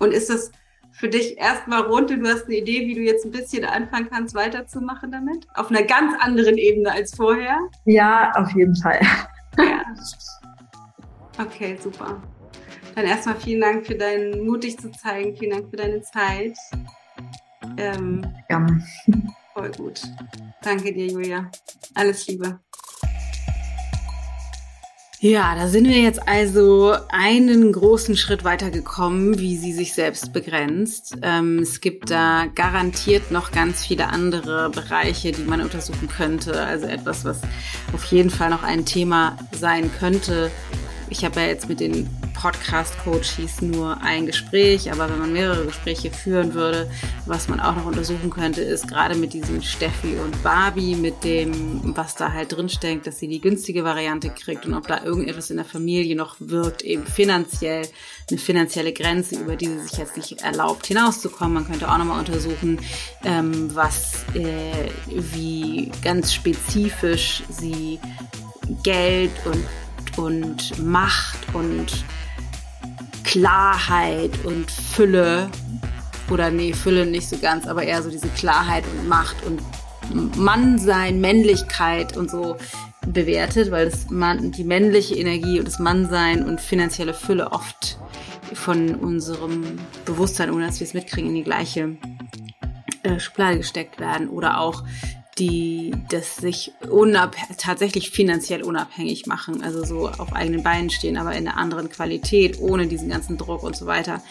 Und ist das für dich erstmal rund und du hast eine Idee, wie du jetzt ein bisschen anfangen kannst, weiterzumachen damit? Auf einer ganz anderen Ebene als vorher? Ja, auf jeden Fall. Ja. Okay, super. Dann erstmal vielen Dank für deinen Mut, dich zu zeigen. Vielen Dank für deine Zeit. Ähm, ja. Voll gut. Danke dir, Julia. Alles Liebe. Ja, da sind wir jetzt also einen großen Schritt weitergekommen, wie sie sich selbst begrenzt. Ähm, es gibt da garantiert noch ganz viele andere Bereiche, die man untersuchen könnte. Also etwas, was auf jeden Fall noch ein Thema sein könnte. Ich habe ja jetzt mit den Podcast-Coach hieß nur ein Gespräch, aber wenn man mehrere Gespräche führen würde, was man auch noch untersuchen könnte, ist gerade mit diesem Steffi und Barbie, mit dem, was da halt drinsteckt, dass sie die günstige Variante kriegt und ob da irgendetwas in der Familie noch wirkt, eben finanziell, eine finanzielle Grenze, über die sie sich jetzt nicht erlaubt hinauszukommen. Man könnte auch nochmal untersuchen, ähm, was, äh, wie ganz spezifisch sie Geld und und Macht und Klarheit und Fülle, oder nee, Fülle nicht so ganz, aber eher so diese Klarheit und Macht und Mannsein, Männlichkeit und so bewertet, weil das Mann, die männliche Energie und das Mannsein und finanzielle Fülle oft von unserem Bewusstsein, ohne dass wir es mitkriegen, in die gleiche äh, Schublade gesteckt werden. Oder auch die das sich tatsächlich finanziell unabhängig machen, also so auf eigenen Beinen stehen, aber in einer anderen Qualität, ohne diesen ganzen Druck und so weiter.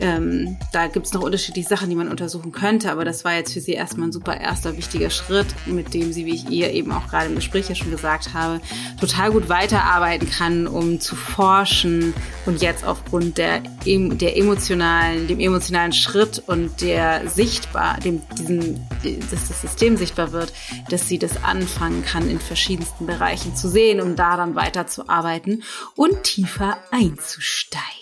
Ähm, da gibt es noch unterschiedliche Sachen, die man untersuchen könnte, aber das war jetzt für sie erstmal ein super erster wichtiger Schritt, mit dem sie, wie ich ihr eben auch gerade im Gespräch ja schon gesagt habe, total gut weiterarbeiten kann, um zu forschen und jetzt aufgrund der, der emotionalen, dem emotionalen Schritt und der sichtbar, dem, diesen, dass das System sichtbar wird, dass sie das anfangen kann, in verschiedensten Bereichen zu sehen, um da dann weiterzuarbeiten und tiefer einzusteigen.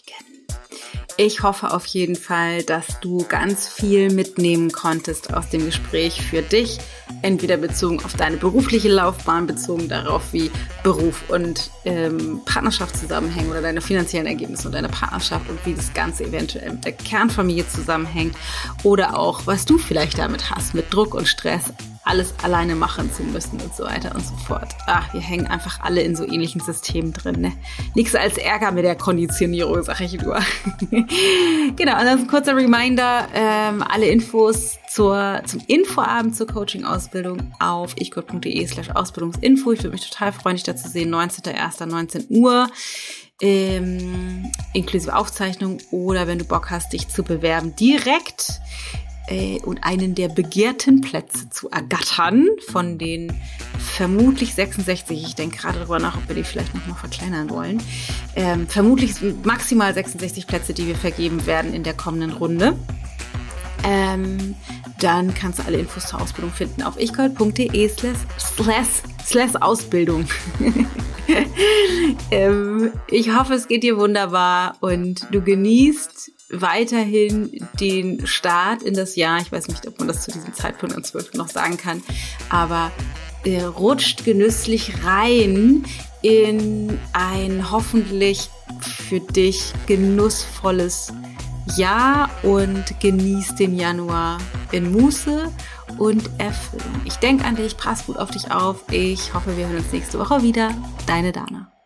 Ich hoffe auf jeden Fall, dass du ganz viel mitnehmen konntest aus dem Gespräch für dich, entweder bezogen auf deine berufliche Laufbahn, bezogen darauf, wie Beruf und ähm, Partnerschaft zusammenhängen oder deine finanziellen Ergebnisse und deine Partnerschaft und wie das Ganze eventuell mit der Kernfamilie zusammenhängt oder auch, was du vielleicht damit hast, mit Druck und Stress alles alleine machen zu müssen und so weiter und so fort. Ach, wir hängen einfach alle in so ähnlichen Systemen drin. Ne? Nichts als Ärger mit der Konditionierung, sag ich nur. genau, und ein kurzer Reminder, ähm, alle Infos zur, zum Infoabend zur Coaching-Ausbildung auf ichgott.de slash Ausbildungsinfo. Ich würde mich total freuen, dich da zu sehen. 19.01. 19 Uhr. Ähm, inklusive Aufzeichnung oder wenn du Bock hast, dich zu bewerben, direkt und einen der begehrten Plätze zu ergattern von den vermutlich 66. Ich denke gerade darüber nach, ob wir die vielleicht noch mal verkleinern wollen. Ähm, vermutlich maximal 66 Plätze, die wir vergeben werden in der kommenden Runde. Ähm, dann kannst du alle Infos zur Ausbildung finden auf ichgold.de slash, slash Ausbildung. ähm, ich hoffe, es geht dir wunderbar und du genießt weiterhin den Start in das Jahr. Ich weiß nicht, ob man das zu diesem Zeitpunkt am 12. noch sagen kann, aber äh, rutscht genüsslich rein in ein hoffentlich für dich genussvolles Jahr und genießt den Januar in Muße und Erfüllung. Ich denke an dich, pass gut auf dich auf. Ich hoffe, wir hören uns nächste Woche wieder. Deine Dana.